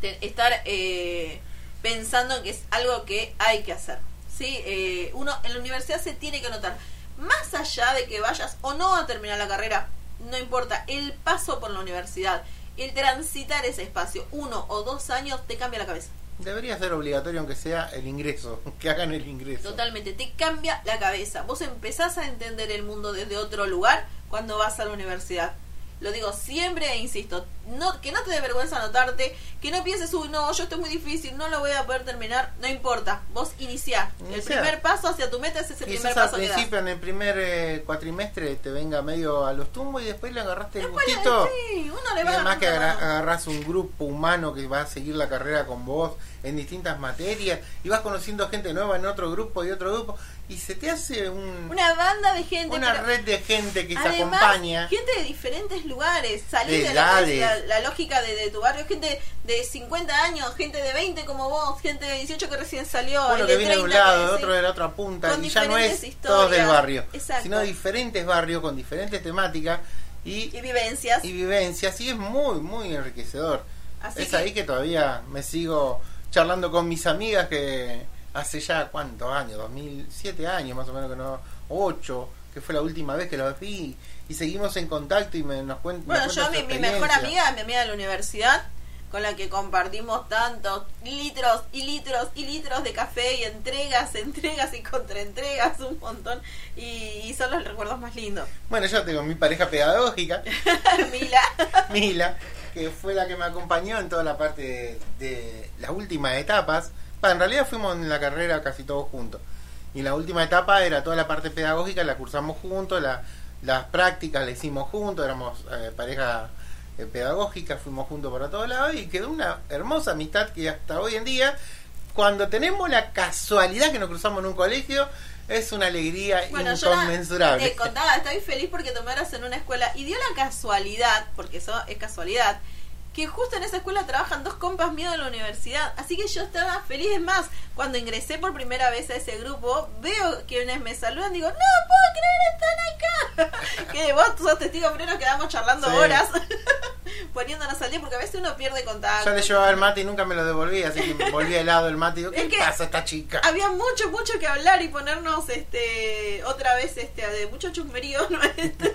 te- estar eh, pensando en que es algo que hay que hacer, ¿sí? Eh, uno en la universidad se tiene que anotar, más allá de que vayas o no a terminar la carrera, no importa, el paso por la universidad, el transitar ese espacio, uno o dos años, te cambia la cabeza. Debería ser obligatorio, aunque sea el ingreso, *laughs* que hagan el ingreso. Totalmente, te cambia la cabeza. Vos empezás a entender el mundo desde otro lugar cuando vas a la universidad. Lo digo siempre e insisto, no, que no te dé vergüenza anotarte, que no pienses, uy, no, yo estoy muy difícil, no lo voy a poder terminar, no importa, vos iniciá. El primer paso hacia tu meta ese es el primer al paso que das. principio, en el primer eh, cuatrimestre, te venga medio a los tumbos y después le agarraste el Después le- gustito. sí, uno le Y va además que agarra- agarras un grupo humano que va a seguir la carrera con vos en distintas materias y vas conociendo gente nueva en otro grupo y otro grupo y se te hace un, Una banda de gente. una red de gente que se Además, acompaña. gente de diferentes lugares, salir De la, la lógica de, de tu barrio, gente de 50 años, gente de 20 como vos, gente de 18 que recién salió, Uno que de viene de un 30 que- lado, otro de la otra punta, y ya no es diferentes todos del historias. barrio, Exacto. sino diferentes barrios con diferentes temáticas y, y vivencias. y vivencias, y es muy, muy enriquecedor. Así es que- ahí que todavía me sigo charlando con mis amigas que hace ya cuántos años, 2007 años más o menos que no, 8, que fue la última vez que los vi y seguimos en contacto y me, nos cuen- bueno, nos yo, cuentan mi, mi mejor amiga mi amiga de la universidad, con la que compartimos tantos litros y litros y litros de café y entregas, entregas y contraentregas, un montón. Y, y son los recuerdos más lindos. Bueno, yo tengo mi pareja pedagógica, *laughs* Mila. Mila, que fue la que me acompañó en toda la parte de, de las últimas etapas. En realidad fuimos en la carrera casi todos juntos. Y la última etapa era toda la parte pedagógica, la cursamos juntos, la- las prácticas la hicimos juntos, éramos eh, pareja eh, pedagógica, fuimos juntos para todos lados y quedó una hermosa amistad que hasta hoy en día, cuando tenemos la casualidad que nos cruzamos en un colegio, es una alegría Bueno, yo la- inconmensurable. te contaba, estoy feliz porque tomé horas en una escuela y dio la casualidad, porque eso es casualidad, que justo en esa escuela trabajan dos compas míos de la universidad. Así que yo estaba feliz. Es más, cuando ingresé por primera vez a ese grupo, veo que unas me saludan, digo, no puedo creer, están acá. *laughs* que vos sos testigo, pero nos quedamos charlando Sí. horas, *laughs* poniéndonos al día, porque a veces uno pierde contacto. Yo le llevaba el mate y nunca me lo devolví, así que me volví helado el mate y digo, ¿qué Es pasa esta chica? había mucho, mucho que hablar y ponernos este otra vez este de mucho chusmerío *laughs* nuestro.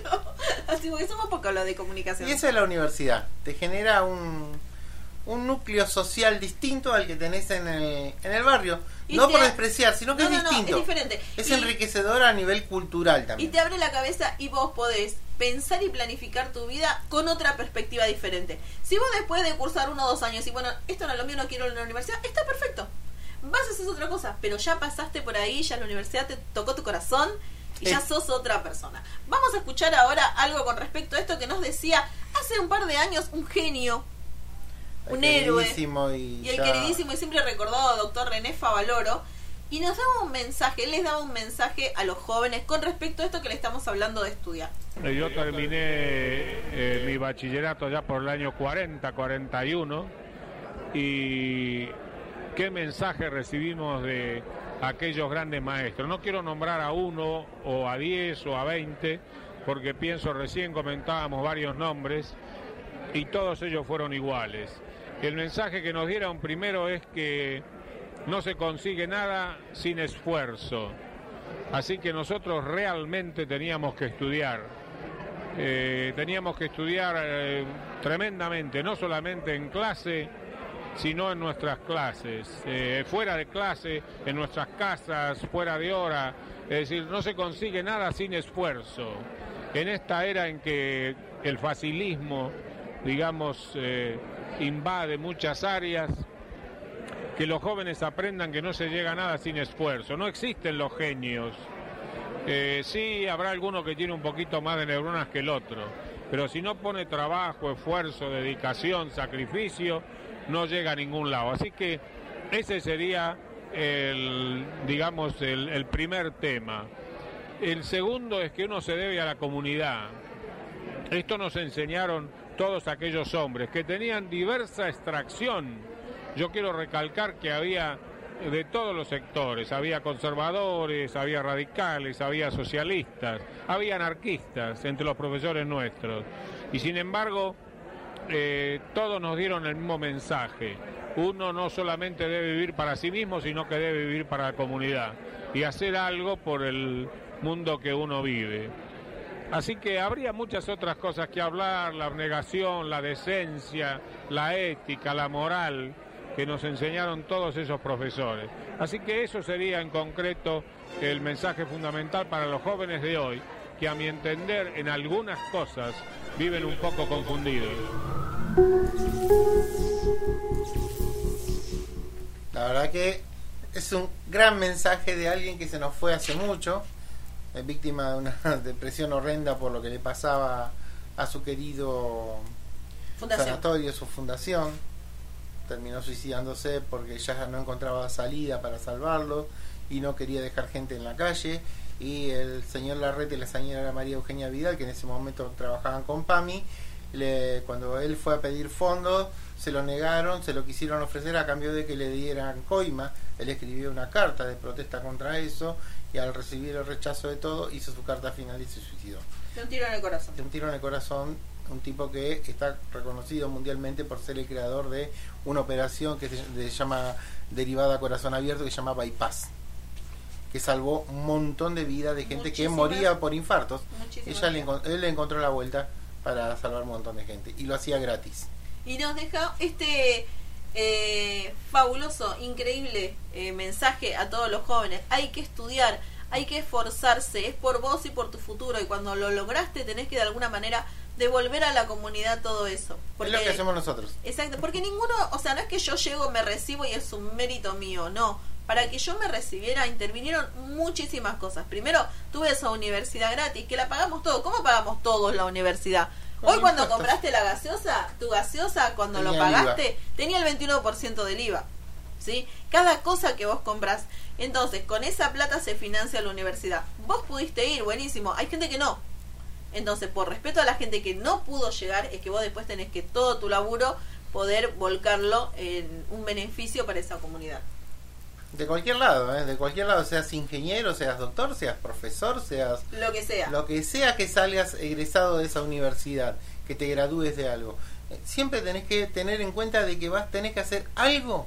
Así porque somos poco lo de comunicación. Y esa es la universidad, te genera un, un núcleo social distinto al que tenés en el, en el barrio. Y no por despreciar, sino que No, es no, no, distinto. es diferente. Es Y- enriquecedor a nivel cultural Y también. te abre la cabeza y vos podés pensar y planificar tu vida con otra perspectiva diferente. Si vos después de cursar uno o dos años y bueno, esto no es lo mío, no quiero ir a la universidad, está perfecto. Vas a hacer otra cosa, pero ya pasaste por ahí, ya la universidad te tocó tu corazón y ya sos otra persona. Vamos a escuchar ahora algo con respecto a esto que nos decía hace un par de años un genio, El un héroe. queridísimo y, y el ya- queridísimo y siempre recordado doctor René Favaloro, y nos daba un mensaje, él les daba un mensaje a los jóvenes con respecto a esto que le estamos hablando de estudiar. Yo terminé eh, mi bachillerato ya por el año 40, 41 y qué mensaje recibimos de aquellos grandes maestros. No quiero nombrar a uno o a diez o a veinte porque pienso recién comentábamos varios nombres y todos ellos fueron iguales. El mensaje que nos dieron primero es que no se consigue nada sin esfuerzo. Así que nosotros realmente teníamos que estudiar. eh, teníamos que estudiar eh, tremendamente, no solamente en clase, sino en nuestras clases, eh, fuera de clase, en nuestras casas, fuera de hora. Es decir, no se consigue nada sin esfuerzo. En esta era en que el facilismo, digamos, eh, invade muchas áreas, que los jóvenes aprendan que no se llega a nada sin esfuerzo. No existen los genios. Eh, sí, habrá alguno que tiene un poquito más de neuronas que el otro, pero si no pone trabajo, esfuerzo, dedicación, sacrificio, no llega a ningún lado. Así que ese sería el, digamos, el, el primer tema. El segundo es que uno se debe a la comunidad. Esto nos enseñaron todos aquellos hombres que tenían diversa extracción. Yo quiero recalcar que había de todos los sectores, había conservadores, había radicales, había socialistas, había anarquistas entre los profesores nuestros. Y sin embargo, eh, todos nos dieron el mismo mensaje. Uno no solamente debe vivir para sí mismo, sino que debe vivir para la comunidad y hacer algo por el mundo que uno vive. Así que habría muchas otras cosas que hablar, la abnegación, la decencia, la ética, la moral, que nos enseñaron todos esos profesores. Así que eso sería en concreto el mensaje fundamental para los jóvenes de hoy, que a mi entender en algunas cosas viven un poco confundidos. La verdad que es un gran mensaje de alguien que se nos fue hace mucho, es víctima de una *laughs* depresión horrenda por lo que le pasaba a su querido Fundación. sanatorio, su fundación. Terminó suicidándose porque ya no encontraba salida para salvarlo y no quería dejar gente en la calle. Y el señor Larrete y la señora María Eugenia Vidal, que en ese momento trabajaban con PAMI, le, cuando él fue a pedir fondos, se lo negaron, se lo quisieron ofrecer a cambio de que le dieran coima. Él escribió una carta de protesta contra eso y al recibir el rechazo de todo hizo su carta final y se suicidó. De un tiro en el corazón. De un tiro en el corazón, un tipo que está reconocido mundialmente por ser el creador de una operación que se, llama derivada corazón abierto que se llama bypass que salvó un montón de vidas de gente que moría por infartos. Ella le él le encontró la vuelta para salvar un montón de gente y lo hacía gratis. Y nos deja este eh, fabuloso, increíble eh, mensaje a todos los jóvenes. Hay que estudiar, hay que esforzarse, es por vos y por tu futuro. Y cuando lo lograste tenés que de alguna manera devolver a la comunidad todo eso. es lo que hacemos nosotros. Exacto, porque ninguno, o sea, no es que yo llego, me recibo y es un mérito mío, no. Para que yo me recibiera intervinieron muchísimas cosas. Primero, tuve esa universidad gratis, que la pagamos todo. ¿Cómo pagamos todos la universidad? Con Hoy cuando impuestos. compraste la gaseosa, tu gaseosa cuando lo el pagaste tenía el 21% del IVA. ¿Sí? Cada cosa que vos compras. Entonces, con esa plata se financia la universidad. Vos pudiste ir, buenísimo. Hay gente que no. Entonces, por respeto a la gente que no pudo llegar, es que vos después tenés que todo tu laburo poder volcarlo en un beneficio para esa comunidad. De cualquier lado, ¿eh? de cualquier lado, seas ingeniero, seas doctor, seas profesor, seas Lo que sea. lo que sea que salgas egresado de esa universidad, que te gradúes de algo. Eh, Siempre tenés que tener en cuenta de que vas tenés que hacer algo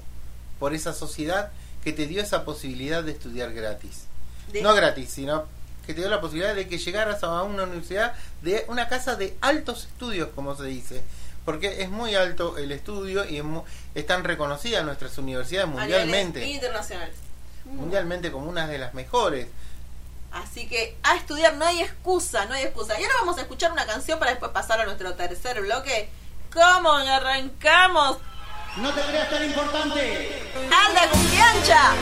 por esa sociedad que te dio esa posibilidad de estudiar gratis. De- No gratis, sino que te dio la posibilidad de que llegaras a una universidad de una casa de altos estudios, como se dice. Porque es muy alto el estudio y es mu- están reconocidas nuestras universidades mundialmente. internacional. Mundialmente como una de las mejores. Así que a estudiar no hay excusa, no hay excusa. Y ahora vamos a escuchar una canción para después pasar a nuestro tercer bloque. ¿Cómo arrancamos? No te creas tan importante. ¡Anda, cumbiancha!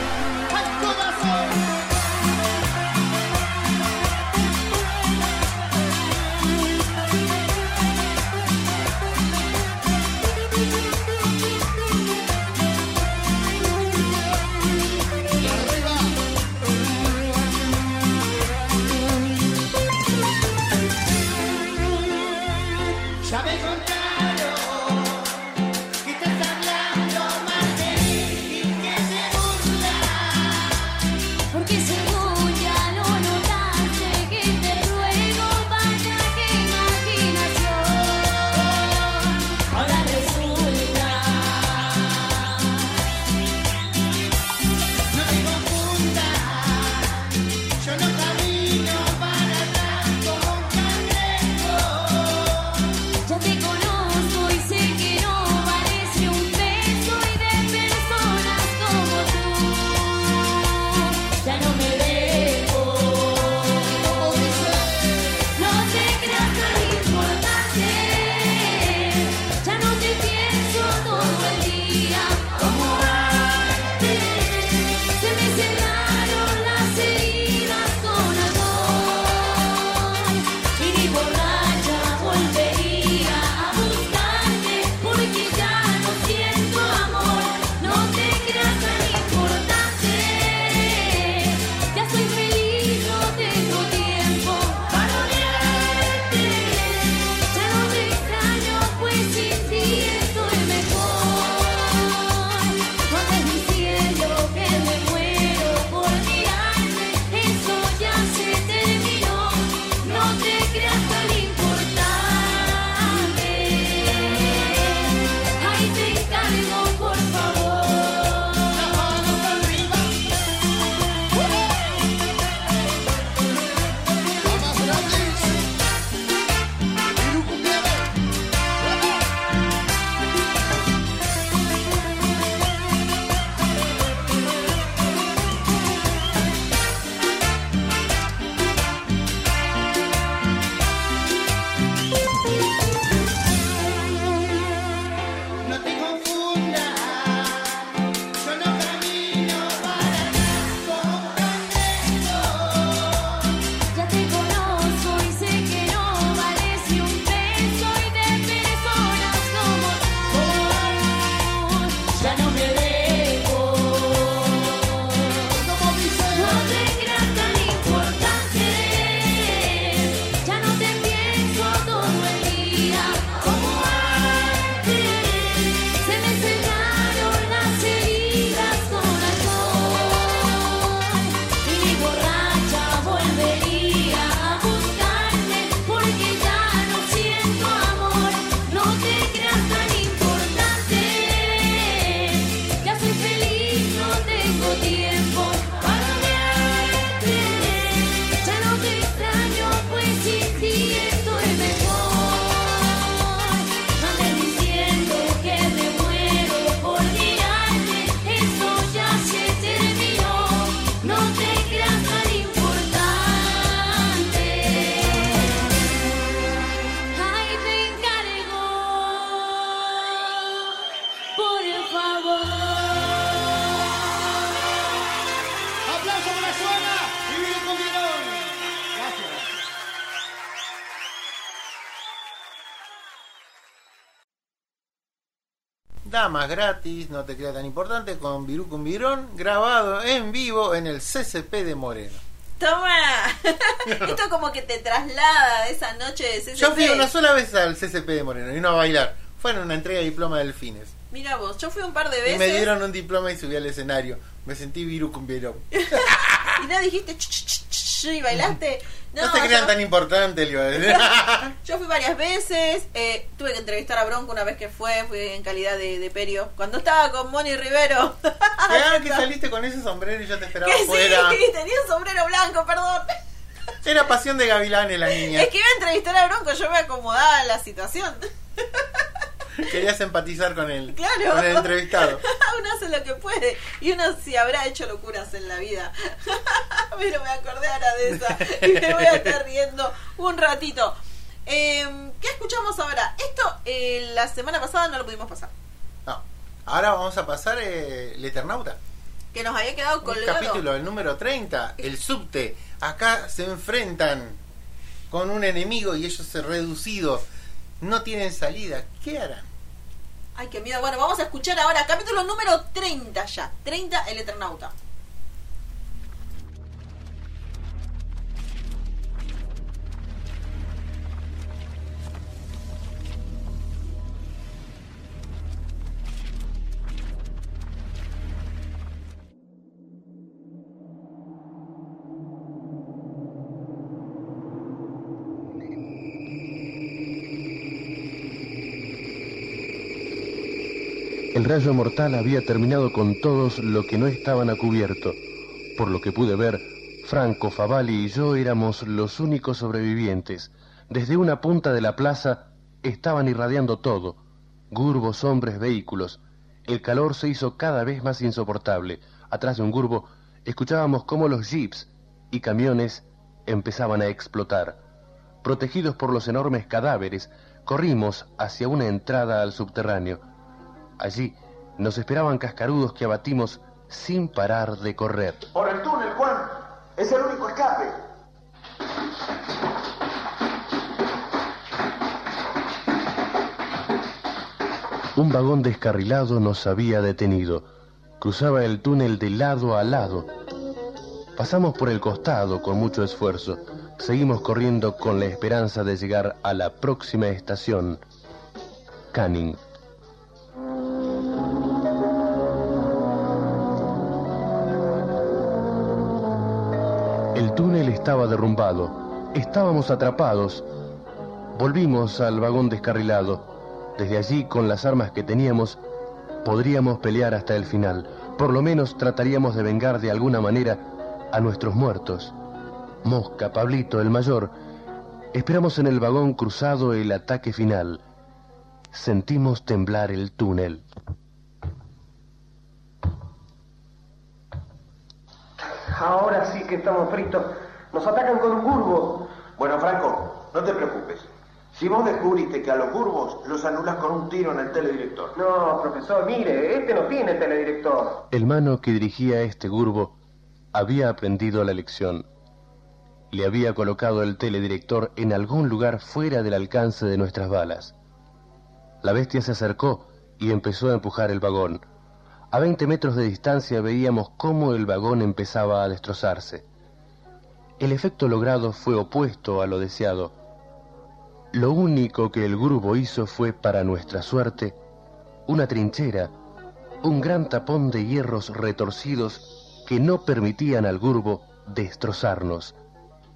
Gratis, no te creas tan importante, con Virú con Virón, grabado en vivo en el CCP de Moreno. ¡Toma! *laughs* Esto como que te traslada de esa noche de CCP. Yo fui una sola vez al CCP de Moreno y no a bailar. Fue en una entrega de diploma de delfines. Mira vos, yo fui un par de veces. Y me dieron un diploma y subí al escenario. Me sentí Virón. *laughs* y no dijiste ch, ch, ch, ch, y bailaste. No, te crean yo, tan importante, le iba a decir. yo fui varias veces. eh, tuve que entrevistar a Bronco una vez que fue. Fui en calidad de, de perio. Cuando estaba con Moni Rivero. Ah, *laughs* que saliste con ese sombrero y yo te esperaba que sí, *laughs* tenía un sombrero blanco, perdón. Era pasión de gavilanes la *laughs* niña. Es que iba a entrevistar a Bronco, yo me acomodaba en la situación. *laughs* Querías empatizar con él. Claro. Con el entrevistado. *laughs* uno hace lo que puede y uno sí habrá hecho locuras en la vida. *laughs* Pero me acordé ahora de esa y me voy a estar riendo un ratito. Eh, ¿Qué escuchamos ahora? Esto eh, la semana pasada no lo pudimos pasar. No. Ahora vamos a pasar eh, el Eternauta. Que nos había quedado Un colgado. capítulo, el número 30, el subte. Acá se enfrentan con un enemigo y ellos se reducidos. No tienen salida. ¿Qué harán? Ay, qué miedo. Bueno, vamos a escuchar ahora capítulo número 30 ya. 30, el Eternauta. Rayo mortal había terminado con todos lo que no estaban a cubierto. Por lo que pude ver, Franco, Favali y yo éramos los únicos sobrevivientes. Desde una punta de la plaza estaban irradiando todo. Gurbos, hombres, vehículos. El calor se hizo cada vez más insoportable. Atrás de un gurbo escuchábamos cómo los jeeps y camiones empezaban a explotar. Protegidos por los enormes cadáveres, corrimos hacia una entrada al subterráneo. Allí nos esperaban cascarudos que abatimos sin parar de correr. Por el túnel, Juan. Es el único escape. Un vagón descarrilado nos había detenido. Cruzaba el túnel de lado a lado. Pasamos por el costado con mucho esfuerzo. Seguimos corriendo con la esperanza de llegar a la próxima estación, Canning. Túnel estaba derrumbado. Estábamos atrapados. Volvimos al vagón descarrilado. Desde allí, con las armas que teníamos, podríamos pelear hasta el final. Por lo menos trataríamos de vengar de alguna manera a nuestros muertos. Mosca, Pablito, el mayor. Esperamos en el vagón cruzado el ataque final. Sentimos temblar el túnel. Ahora sí que estamos fritos. Nos atacan con un gurbo. Bueno, Franco, no te preocupes. Si vos descubriste que a los gurbos los anulas con un tiro en el teledirector. No, profesor, mire, este no tiene teledirector. El mano que dirigía este gurbo había aprendido la lección. Le había colocado el teledirector en algún lugar fuera del alcance de nuestras balas. La bestia se acercó y empezó a empujar el vagón. A 20 metros de distancia veíamos cómo el vagón empezaba a destrozarse. El efecto logrado fue opuesto a lo deseado. Lo único que el grupo hizo fue, para nuestra suerte, una trinchera, un gran tapón de hierros retorcidos que no permitían al grupo destrozarnos.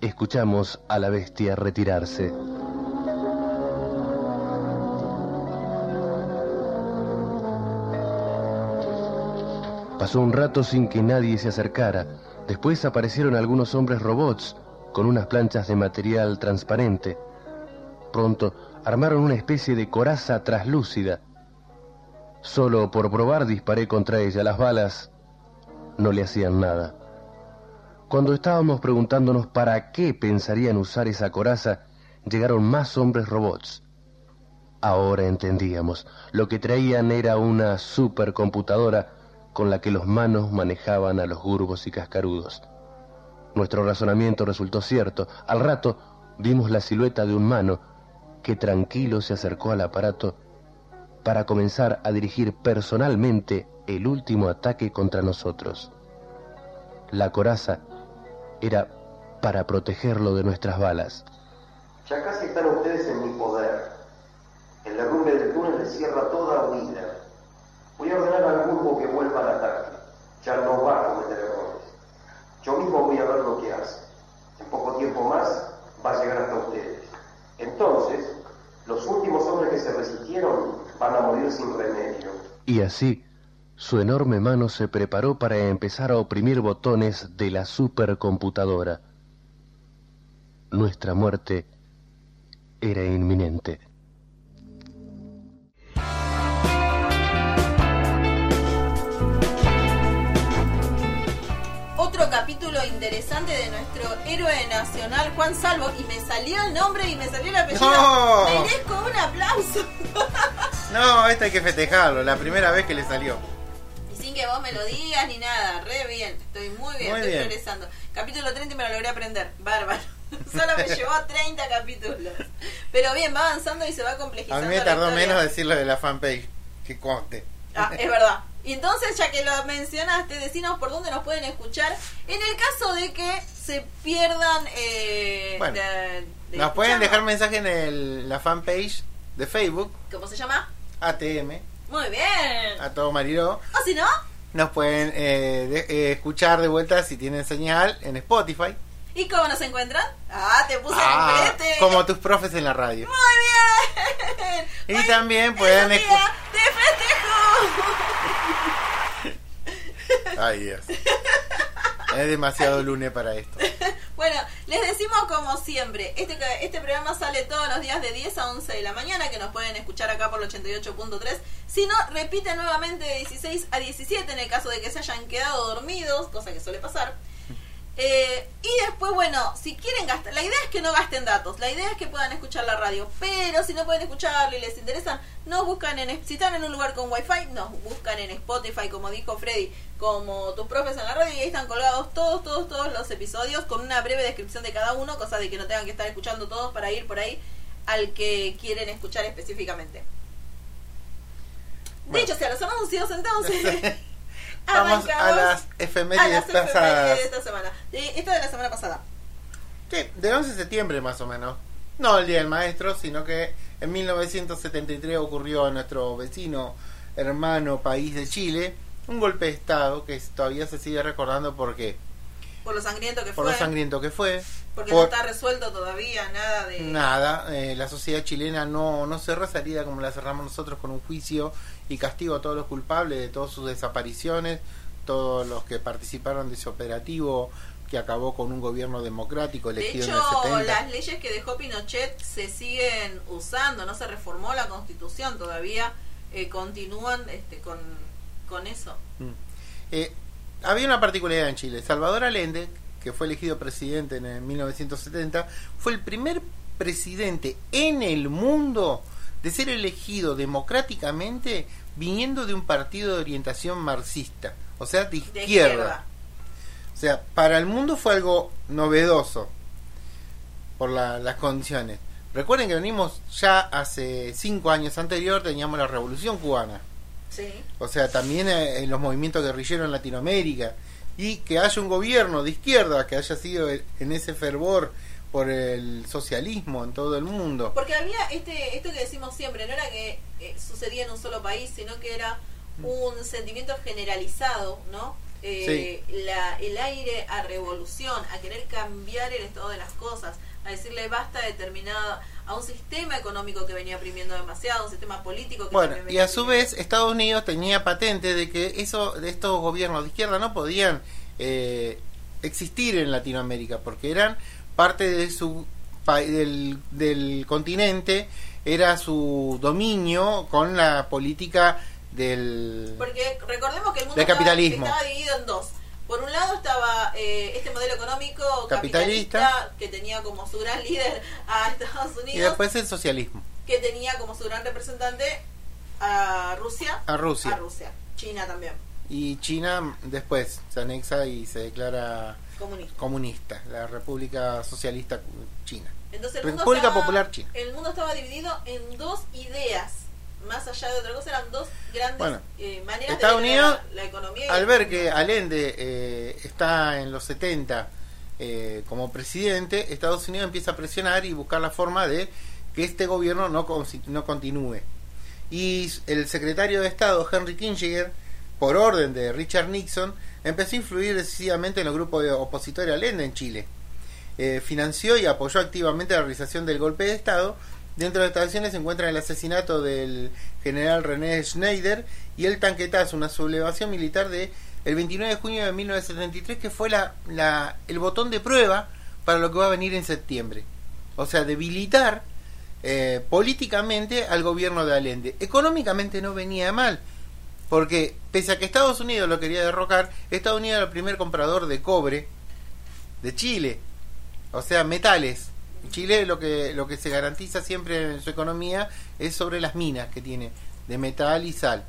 Escuchamos a la bestia retirarse. Pasó un rato sin que nadie se acercara. Después aparecieron algunos hombres robots con unas planchas de material transparente. Pronto armaron una especie de coraza traslúcida. Solo por probar disparé contra ella. Las balas no le hacían nada. Cuando estábamos preguntándonos para qué pensarían usar esa coraza, llegaron más hombres robots. Ahora entendíamos. Lo que traían era una supercomputadora con la que los manos manejaban a los gurbos y cascarudos. Nuestro razonamiento resultó cierto. Al rato vimos la silueta de un mano que tranquilo se acercó al aparato para comenzar a dirigir personalmente el último ataque contra nosotros. La coraza era para protegerlo de nuestras balas. Ya casi están ustedes en mi poder. El derrumbe del túnel cierra toda huida. Voy a ordenar al grupo que vuelva al ataque. Ya no va a cometer errores. Yo mismo voy a ver lo que hace. En poco tiempo más va a llegar hasta ustedes. Entonces, los últimos hombres que se resistieron van a morir sin remedio. Y así, su enorme mano se preparó para empezar a oprimir botones de la supercomputadora. Nuestra muerte era inminente. Interesante de nuestro héroe nacional, Juan Salvo, y me salió el nombre y me salió el apellido. No. Merezco un aplauso. *laughs* No, esto hay que festejarlo, la primera vez que le salió. Y sin que vos me lo digas ni nada, re bien, estoy muy bien, Muy estoy bien. progresando. Capítulo 30 y me lo logré aprender, bárbaro. *laughs* Solo me llevó 30 capítulos. Pero bien, va avanzando y se va A complejizando. mí me tardó menos decirlo de la fanpage, que conste. Ah, es verdad. Y entonces, ya que lo mencionaste, decinos por dónde nos pueden escuchar. En el caso de que se pierdan. Eh, Bueno, de- de Nos pueden dejar mensaje en el- la fanpage de Facebook, ¿Cómo se llama? ATM, Muy bien. a todo Mariló. O si no, Nos pueden eh, de- eh, escuchar de vuelta si tienen señal en Spotify. ¿Y cómo nos encuentran? Ah, te puse Ah, el brete. como tus profes en la radio. Muy bien. *laughs* Y también pueden de festejo. *laughs* Ay, Dios. Es demasiado lunes para esto. *laughs* Bueno, les decimos como siempre, este, este programa sale todos los días de 10 a 11 de la mañana, que nos pueden escuchar acá por el 88.3. Si no, repite nuevamente de 16 a 17 en el caso de que se hayan quedado dormidos, cosa que suele pasar. Eh, y después, bueno, si quieren gastar, la idea es que no gasten datos, la idea es que puedan escuchar la radio, pero si no pueden escucharlo y les interesan, nos buscan en, si están en un lugar con wifi, nos buscan en Spotify, como dijo Freddy, como tus profes en la radio, y ahí están colgados todos, todos, todos los episodios con una breve descripción de cada uno, cosa de que no tengan que estar escuchando todos para ir por ahí al que quieren escuchar específicamente. Bueno. Dicho sea los anuncios, entonces... *laughs* Vamos a las a efemérides las efemérides pasadas. de esta semana. De- esta de la semana pasada. Sí, del 11 de septiembre más o menos. No el Día del Maestro, sino que en 1973 ocurrió en nuestro vecino, hermano país de Chile, un golpe de Estado que todavía se sigue recordando porque Por lo sangriento que por fue. lo sangriento que fue. porque por- no está resuelto todavía nada de. Nada, eh, la sociedad chilena no, no cerró esa herida como la cerramos nosotros con un juicio y castigo a todos los culpables de todas sus desapariciones, todos los que participaron de ese operativo que acabó con un gobierno democrático De elegido hecho, en el 70. las leyes que dejó Pinochet se siguen usando, no se reformó la constitución, todavía eh, continúan este, con, con eso. Eh, había una particularidad en Chile. Salvador Allende, que fue elegido presidente en el 1970, fue el primer presidente en el mundo de ser elegido democráticamente viniendo de un partido de orientación marxista, o sea, de De izquierda. O sea, para el mundo fue algo novedoso por la- las condiciones. Recuerden que venimos ya hace cinco años anterior, teníamos la Revolución Cubana. Sí. O sea, también eh, en los movimientos guerrilleros en Latinoamérica. Y que haya un gobierno de izquierda que haya sido el- en ese fervor por el socialismo en todo el mundo. Porque había este esto que decimos siempre, no era que eh, sucedía en un solo país, sino que era un sentimiento generalizado, ¿no? Eh, la, el aire a revolución, a querer cambiar el estado de las cosas, a decirle basta a determinada a un sistema económico que venía oprimiendo demasiado, un sistema político que Bueno, también y venía a su vez Estados Unidos tenía patente de que eso, de estos gobiernos de izquierda no podían eh, existir en Latinoamérica porque eran parte de su del, del continente, era su dominio con la política del Porque recordemos que el mundo Del estaba- capitalismo. Estaba, dividido en dos. Por un lado estaba eh, este modelo económico Capitalista. capitalista, que tenía como su gran líder a Estados Unidos, y después el socialismo. que tenía como su gran representante a Rusia. A Rusia. A Rusia. China también. Y China después se anexa y se declara Comunista. comunista, la República Socialista China. Entonces el mundo, República estaba, Popular China. el mundo estaba dividido en dos ideas. Más allá de otra cosa, eran dos grandes Bueno, eh, maneras Estados de Unidos, la, la economía. Al ver que Allende eh, está en los 70 eh, como presidente, Estados Unidos empieza a presionar y buscar la forma de que este gobierno no, no continúe. Y el secretario de Estado, Henry Kissinger, por orden de Richard Nixon, empezó a influir decisivamente en los grupos opositores a Allende en Chile. Eh, financió y apoyó activamente la realización del golpe de Estado. Dentro de estas acciones se encuentra el asesinato del general René Schneider y el tanquetazo, una sublevación militar de el 29 de junio de 1973 que fue la, la- el botón de prueba para lo que va a venir en septiembre. O sea, debilitar eh, políticamente al gobierno de Allende. Económicamente no venía mal, porque pese a que Estados Unidos lo quería derrocar, Estados Unidos era el primer comprador de cobre de Chile, o sea, metales. Chile lo que lo que se garantiza siempre en su economía es sobre las minas que tiene de metal y sal.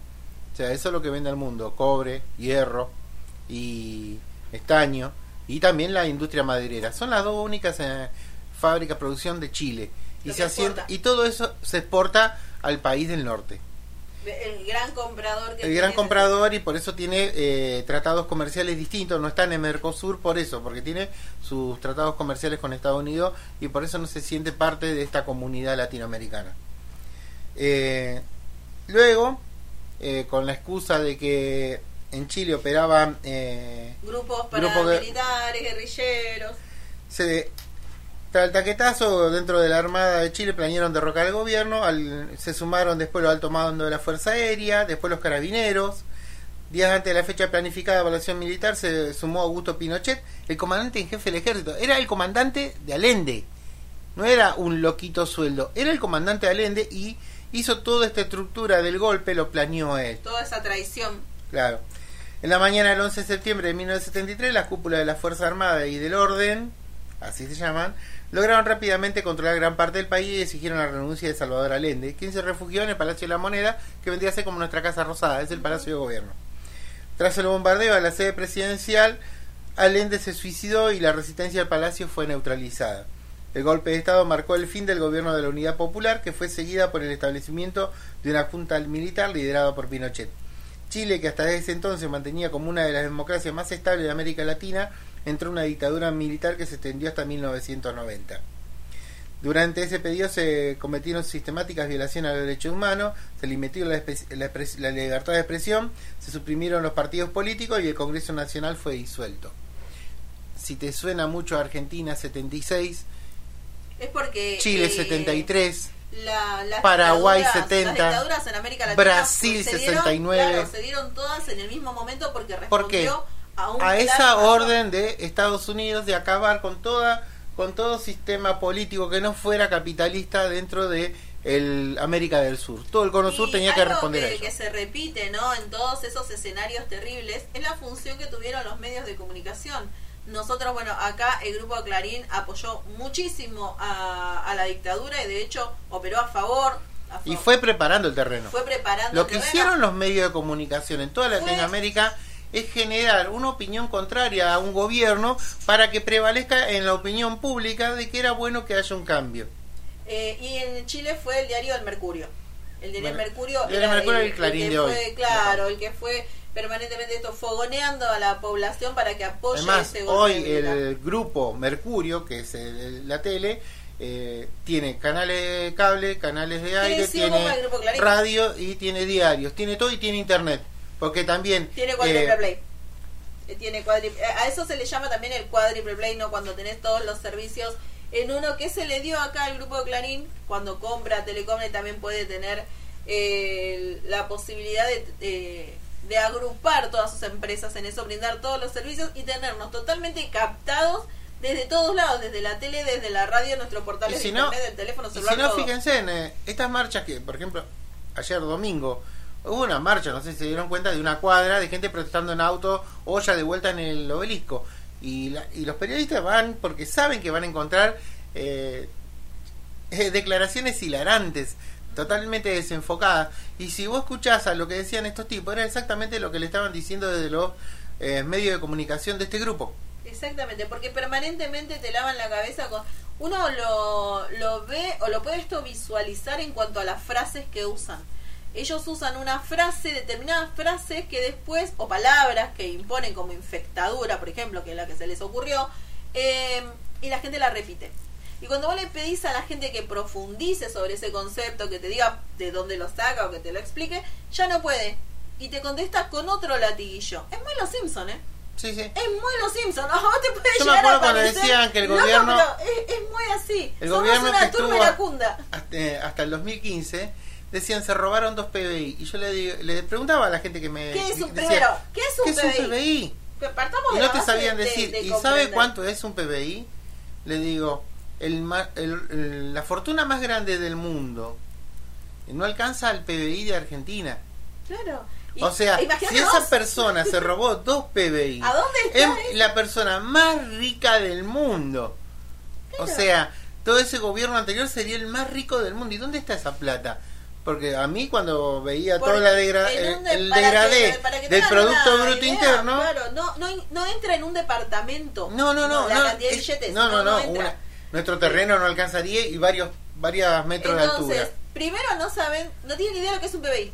O sea, eso es lo que vende al mundo, cobre, hierro y estaño y también la industria maderera. Son las dos únicas eh, fábricas de producción de Chile y se exporta. y todo eso se exporta al país del norte. El gran comprador que El gran comprador y por eso tiene eh, tratados comerciales distintos, no está en el Mercosur por eso, porque tiene sus tratados comerciales con Estados Unidos y por eso no se siente parte de esta comunidad latinoamericana. Eh, luego, eh, con la excusa de que en Chile operaban eh, grupos de- paramilitares, guerrilleros. se tras el taquetazo dentro de la Armada de Chile planearon derrocar al gobierno, al- se sumaron después los alto mando de la Fuerza Aérea, después los carabineros. Días antes de la fecha planificada de evaluación militar se sumó Augusto Pinochet, el comandante en jefe del ejército. Era el comandante de Allende, no era un loquito sueldo, era el comandante de Allende y hizo toda esta estructura del golpe, lo planeó él. Toda esa traición. Claro. En la mañana del 11 de septiembre de 1973, las cúpulas de la Fuerza Armada y del Orden, así se llaman, lograron rápidamente controlar gran parte del país y exigieron la renuncia de Salvador Allende, quien se refugió en el Palacio de la Moneda, que vendría a ser como nuestra Casa Rosada, es el Palacio de Gobierno. Tras el bombardeo a la sede presidencial, Allende se suicidó y la resistencia al palacio fue neutralizada. El golpe de Estado marcó el fin del gobierno de la Unidad Popular, que fue seguida por el establecimiento de una junta militar liderada por Pinochet. Chile, que hasta ese entonces mantenía como una de las democracias más estables de América Latina, entró en una dictadura militar que se extendió hasta 1990. Durante ese periodo se cometieron sistemáticas violaciones a los derechos humanos, se limitó la, la libertad de expresión, se suprimieron los partidos políticos y el Congreso Nacional fue disuelto. Si te suena mucho Argentina 76, Es porque. Chile eh, 73, la- las Paraguay dictaduras- 70, las dictaduras en América Latina Brasil se dieron, 69. claro, se dieron todas en el mismo momento porque ¿Por qué? respondió a un a esa orden de Estados Unidos de acabar con toda con todo sistema político que no fuera capitalista dentro de el América del Sur. Todo el Cono Sur tenía que responder a que, eso. que se repite ¿no? en todos esos escenarios terribles es la función que tuvieron los medios de comunicación. Nosotros, bueno, acá el grupo Clarín apoyó muchísimo a, a la dictadura y de hecho operó a favor. a Y fue preparando el terreno. fue preparando Lo que terreno. hicieron los medios de comunicación en toda Fue- Latinoamérica es generar una opinión contraria a un gobierno para que prevalezca en la opinión pública de que era bueno que haya un cambio. Eh, y en Chile fue el diario El Mercurio. El diario El Mercurio el diario era Mercurio el Clarín que de hoy. fue, Claro, el que fue permanentemente esto fogoneando a la población para que apoye Además, ese golpe hoy el grupo Mercurio, que es la tele, eh, tiene canales de cable, canales de aire, tiene radio y tiene diarios, tiene todo y tiene internet. Porque también... Tiene cuádruple eh, play. Eh, Tiene cuádruple- eh, A eso se le llama también el cuádruple play, ¿no? Cuando tenés todos los servicios en uno que se le dio acá al grupo de Clarín. Cuando compra Telecom también puede tener eh, la posibilidad de, de- de agrupar todas sus empresas en eso, brindar todos los servicios y tenernos totalmente captados desde todos lados, desde la tele, desde la radio, Y si de no- internet, del teléfono Y celular. si no, todo. fíjense en eh, estas marchas que, por ejemplo, ayer domingo hubo una marcha, no sé si se dieron cuenta, de una cuadra de gente protestando en auto o ya de vuelta en el obelisco. Y, la- y los periodistas van porque saben que van a encontrar eh, *laughs* declaraciones hilarantes totalmente desenfocadas. Y si vos escuchás a lo que decían estos tipos, era exactamente lo que le estaban diciendo desde los eh, medios de comunicación de este grupo. Exactamente, porque permanentemente te lavan la cabeza con... Uno lo, lo ve o lo puede esto visualizar en cuanto a las frases que usan. Ellos usan una frase, determinadas frases que después, o palabras que imponen como infectadura, por ejemplo, que es la que se les ocurrió, eh, y la gente la repite. Y cuando vos le pedís a la gente que profundice sobre ese concepto, que te diga de dónde lo saca o que te lo explique, ya no puede. Y te contesta con otro latiguillo. Es muy los Simpson, ¿eh? Sí, sí. Es muy los Simpsons. *laughs* Vos te puede Yo me acuerdo cuando decían que el gobierno- es, es muy así. El Somos gobierno una que estuvo hasta, eh, hasta el 2015 decían se robaron dos PBI. Y yo le, digo- le preguntaba a la gente que me. ¿Qué es un decía, primero? ¿Qué es un ¿Qué es un PBI? Y no te sabían de- decir. de ¿Y sabe cuánto es un PBI? Le digo, el, el- el- la fortuna más grande del mundo no alcanza al PBI de Argentina. Claro. Y- O sea, si esa persona se *laughs* robó dos PBI, ¿A dónde está es la persona más rica del mundo. O sea, todo ese gobierno anterior sería el más rico del mundo. ¿Y dónde está esa plata? Porque a mí cuando veía Porque todo la degra- en el, degradé del Producto Bruto idea, Interno, Claro, no, no, no entra en un departamento. no, no, no, la no, cantidad de es- billetes. no, no, no, una- nuestro terreno no alcanzaría y varios varias metros de Entonces, altura. primero no saben, no tienen idea de lo que es un PBI.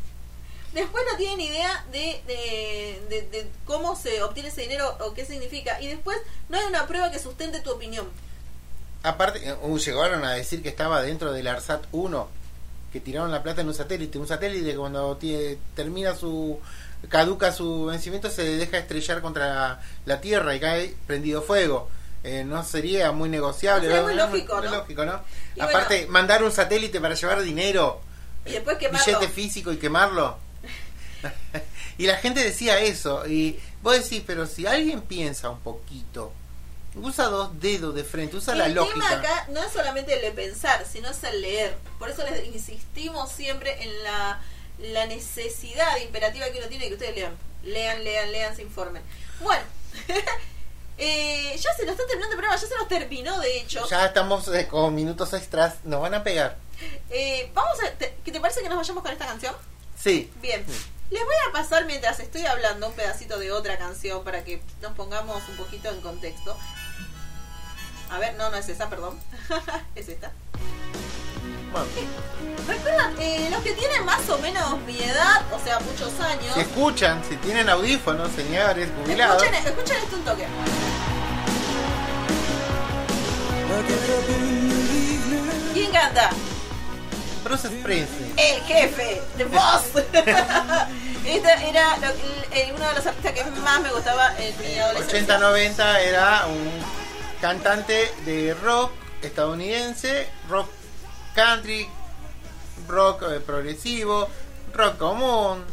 Después no tienen idea de, de, de- de cómo se obtiene ese dinero o qué significa. Y después no hay una prueba que sustente tu opinión. Aparte, eh, uh, llegaron a decir que estaba dentro del ARSAT 1, que tiraron la plata en un satélite. Un satélite cuando termina su. caduca su vencimiento se deja estrellar contra la Tierra y cae prendido fuego. Eh, no sería muy negociable. No sería muy lógico, ¿no? lógico, ¿no? Y Aparte, bueno. mandar un satélite para llevar dinero, Y después quemarlo. billete físico y quemarlo. *laughs* *laughs* y la gente decía eso. Y vos decís, pero si alguien piensa un poquito, usa dos dedos de frente, usa la el lógica. tema acá no es solamente el de pensar, sino es el leer. Por eso les insistimos siempre en la, la necesidad imperativa que uno tiene de que ustedes lean. Lean, lean, lean, se informen. Bueno, *laughs* eh, ya se nos está terminando el programa, ya se nos terminó de hecho. Ya estamos eh, con minutos extras, nos van a pegar. Eh, vamos a, te- ¿Qué te parece que nos vayamos con esta canción? Sí. Bien. Les voy a pasar mientras estoy hablando un pedacito de otra canción para que nos pongamos un poquito en contexto. A ver, no, no es esa, perdón. *laughs* es esta. Bueno, ¿Recuerdan? Eh, los que tienen más o menos mi edad, o sea, muchos años. si escuchan, si tienen audífonos, señores jubilados, Escuchen, escuchen esto un toque. ¿Quién canta? Bruce Springsteen. El jefe, The Boss. *laughs* Este era lo- el- el- uno de los artistas que más me gustaba en mi adolescencia. 80-90 era un cantante de rock estadounidense, rock country, rock eh, progresivo, rock común.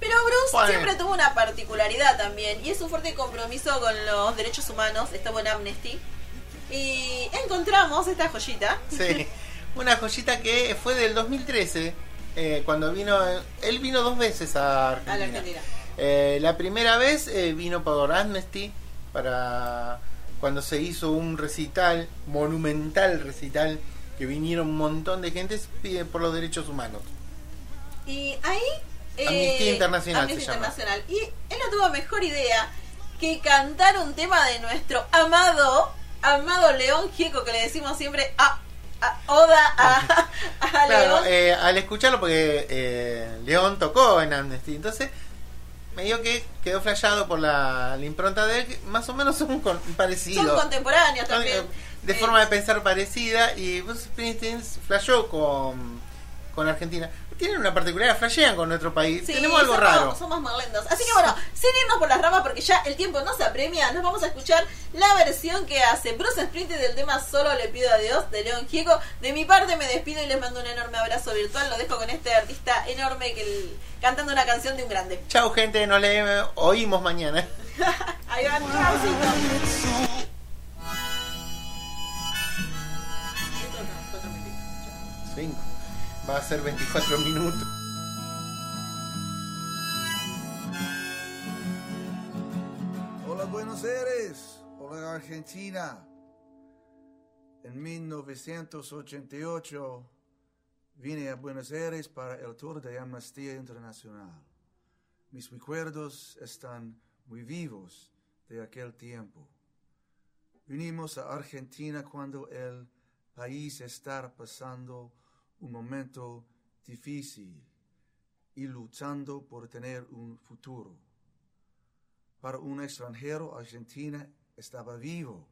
Pero Bruce siempre tuvo una particularidad también y es un fuerte compromiso con los derechos humanos. Estuvo en Amnesty y encontramos esta joyita. Sí, *laughs* una joyita que fue del 2013, eh, cuando vino, él vino dos veces a Argentina. A la Argentina. Eh, la primera vez eh, vino por Amnesty para cuando se hizo un recital, monumental recital, que vinieron un montón de gente por los derechos humanos. Y ahí... Amnistía Internacional Amnistía se llama. Internacional. Y él no tuvo mejor idea que cantar un tema de nuestro amado, amado León Gieco, que le decimos siempre a, a- Oda a, *laughs* a Claro, León. eh, al escucharlo, porque eh, León tocó en Amnesty, entonces medio que quedó flayado por la, la impronta de él, que más o menos *laughs* son con- parecidos. Son contemporáneos también. de Eh, forma de pensar parecida y Bruce Springsteen flashó con, con Argentina. Tienen una particularidad, flashean con nuestro país. Sí, Tenemos algo somos, raro. Somos más lentos. Así que bueno, sin irnos por las ramas porque ya el tiempo nos apremia, nos vamos a escuchar la versión que hace Bruce Springsteen del tema Solo le pido a Dios de León Gieco. De mi parte me despido y les mando un enorme abrazo virtual. Lo dejo con este artista enorme que el- cantando una canción de un grande. Chau gente, nos le oímos mañana. *laughs* Ahí va, chaucito. Cinco. Va a ser 24 *laughs* minutos. Hola Buenos Aires, hola Argentina. En 1988 Vine a Buenos Aires para el tour de Amnistía Internacional. Mis recuerdos están muy vivos de aquel tiempo. Vinimos a Argentina cuando el país estaba pasando un momento difícil y luchando por tener un futuro. Para un extranjero, Argentina estaba vivo,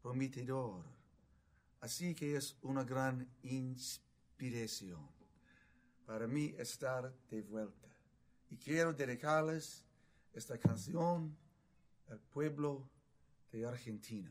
prometedor. Así que es una gran inspiración para mí estar de vuelta. Y quiero dedicarles esta canción al pueblo de Argentina.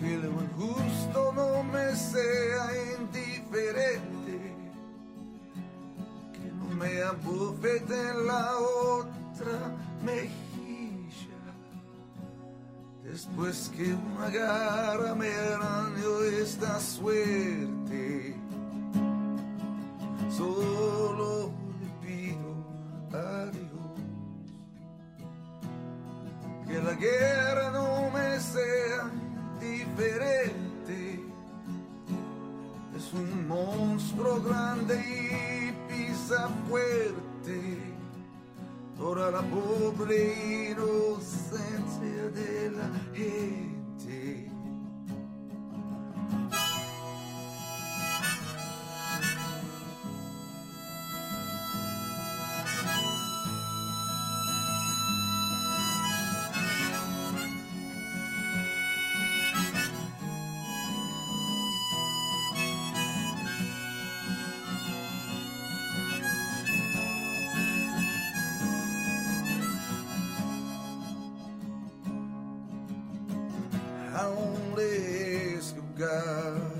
que el buen justo no me sea indiferente, que no me abofete en la otra mejilla, después que una garra me arañó esta suerte. Solo le pido a Dios que la guerra no me sea diferente. Es un monstruo grande y pisa fuerte. Toda la pobre inocencia de la gente. Only ask of God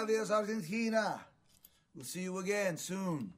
Navios out in We'll see you again soon.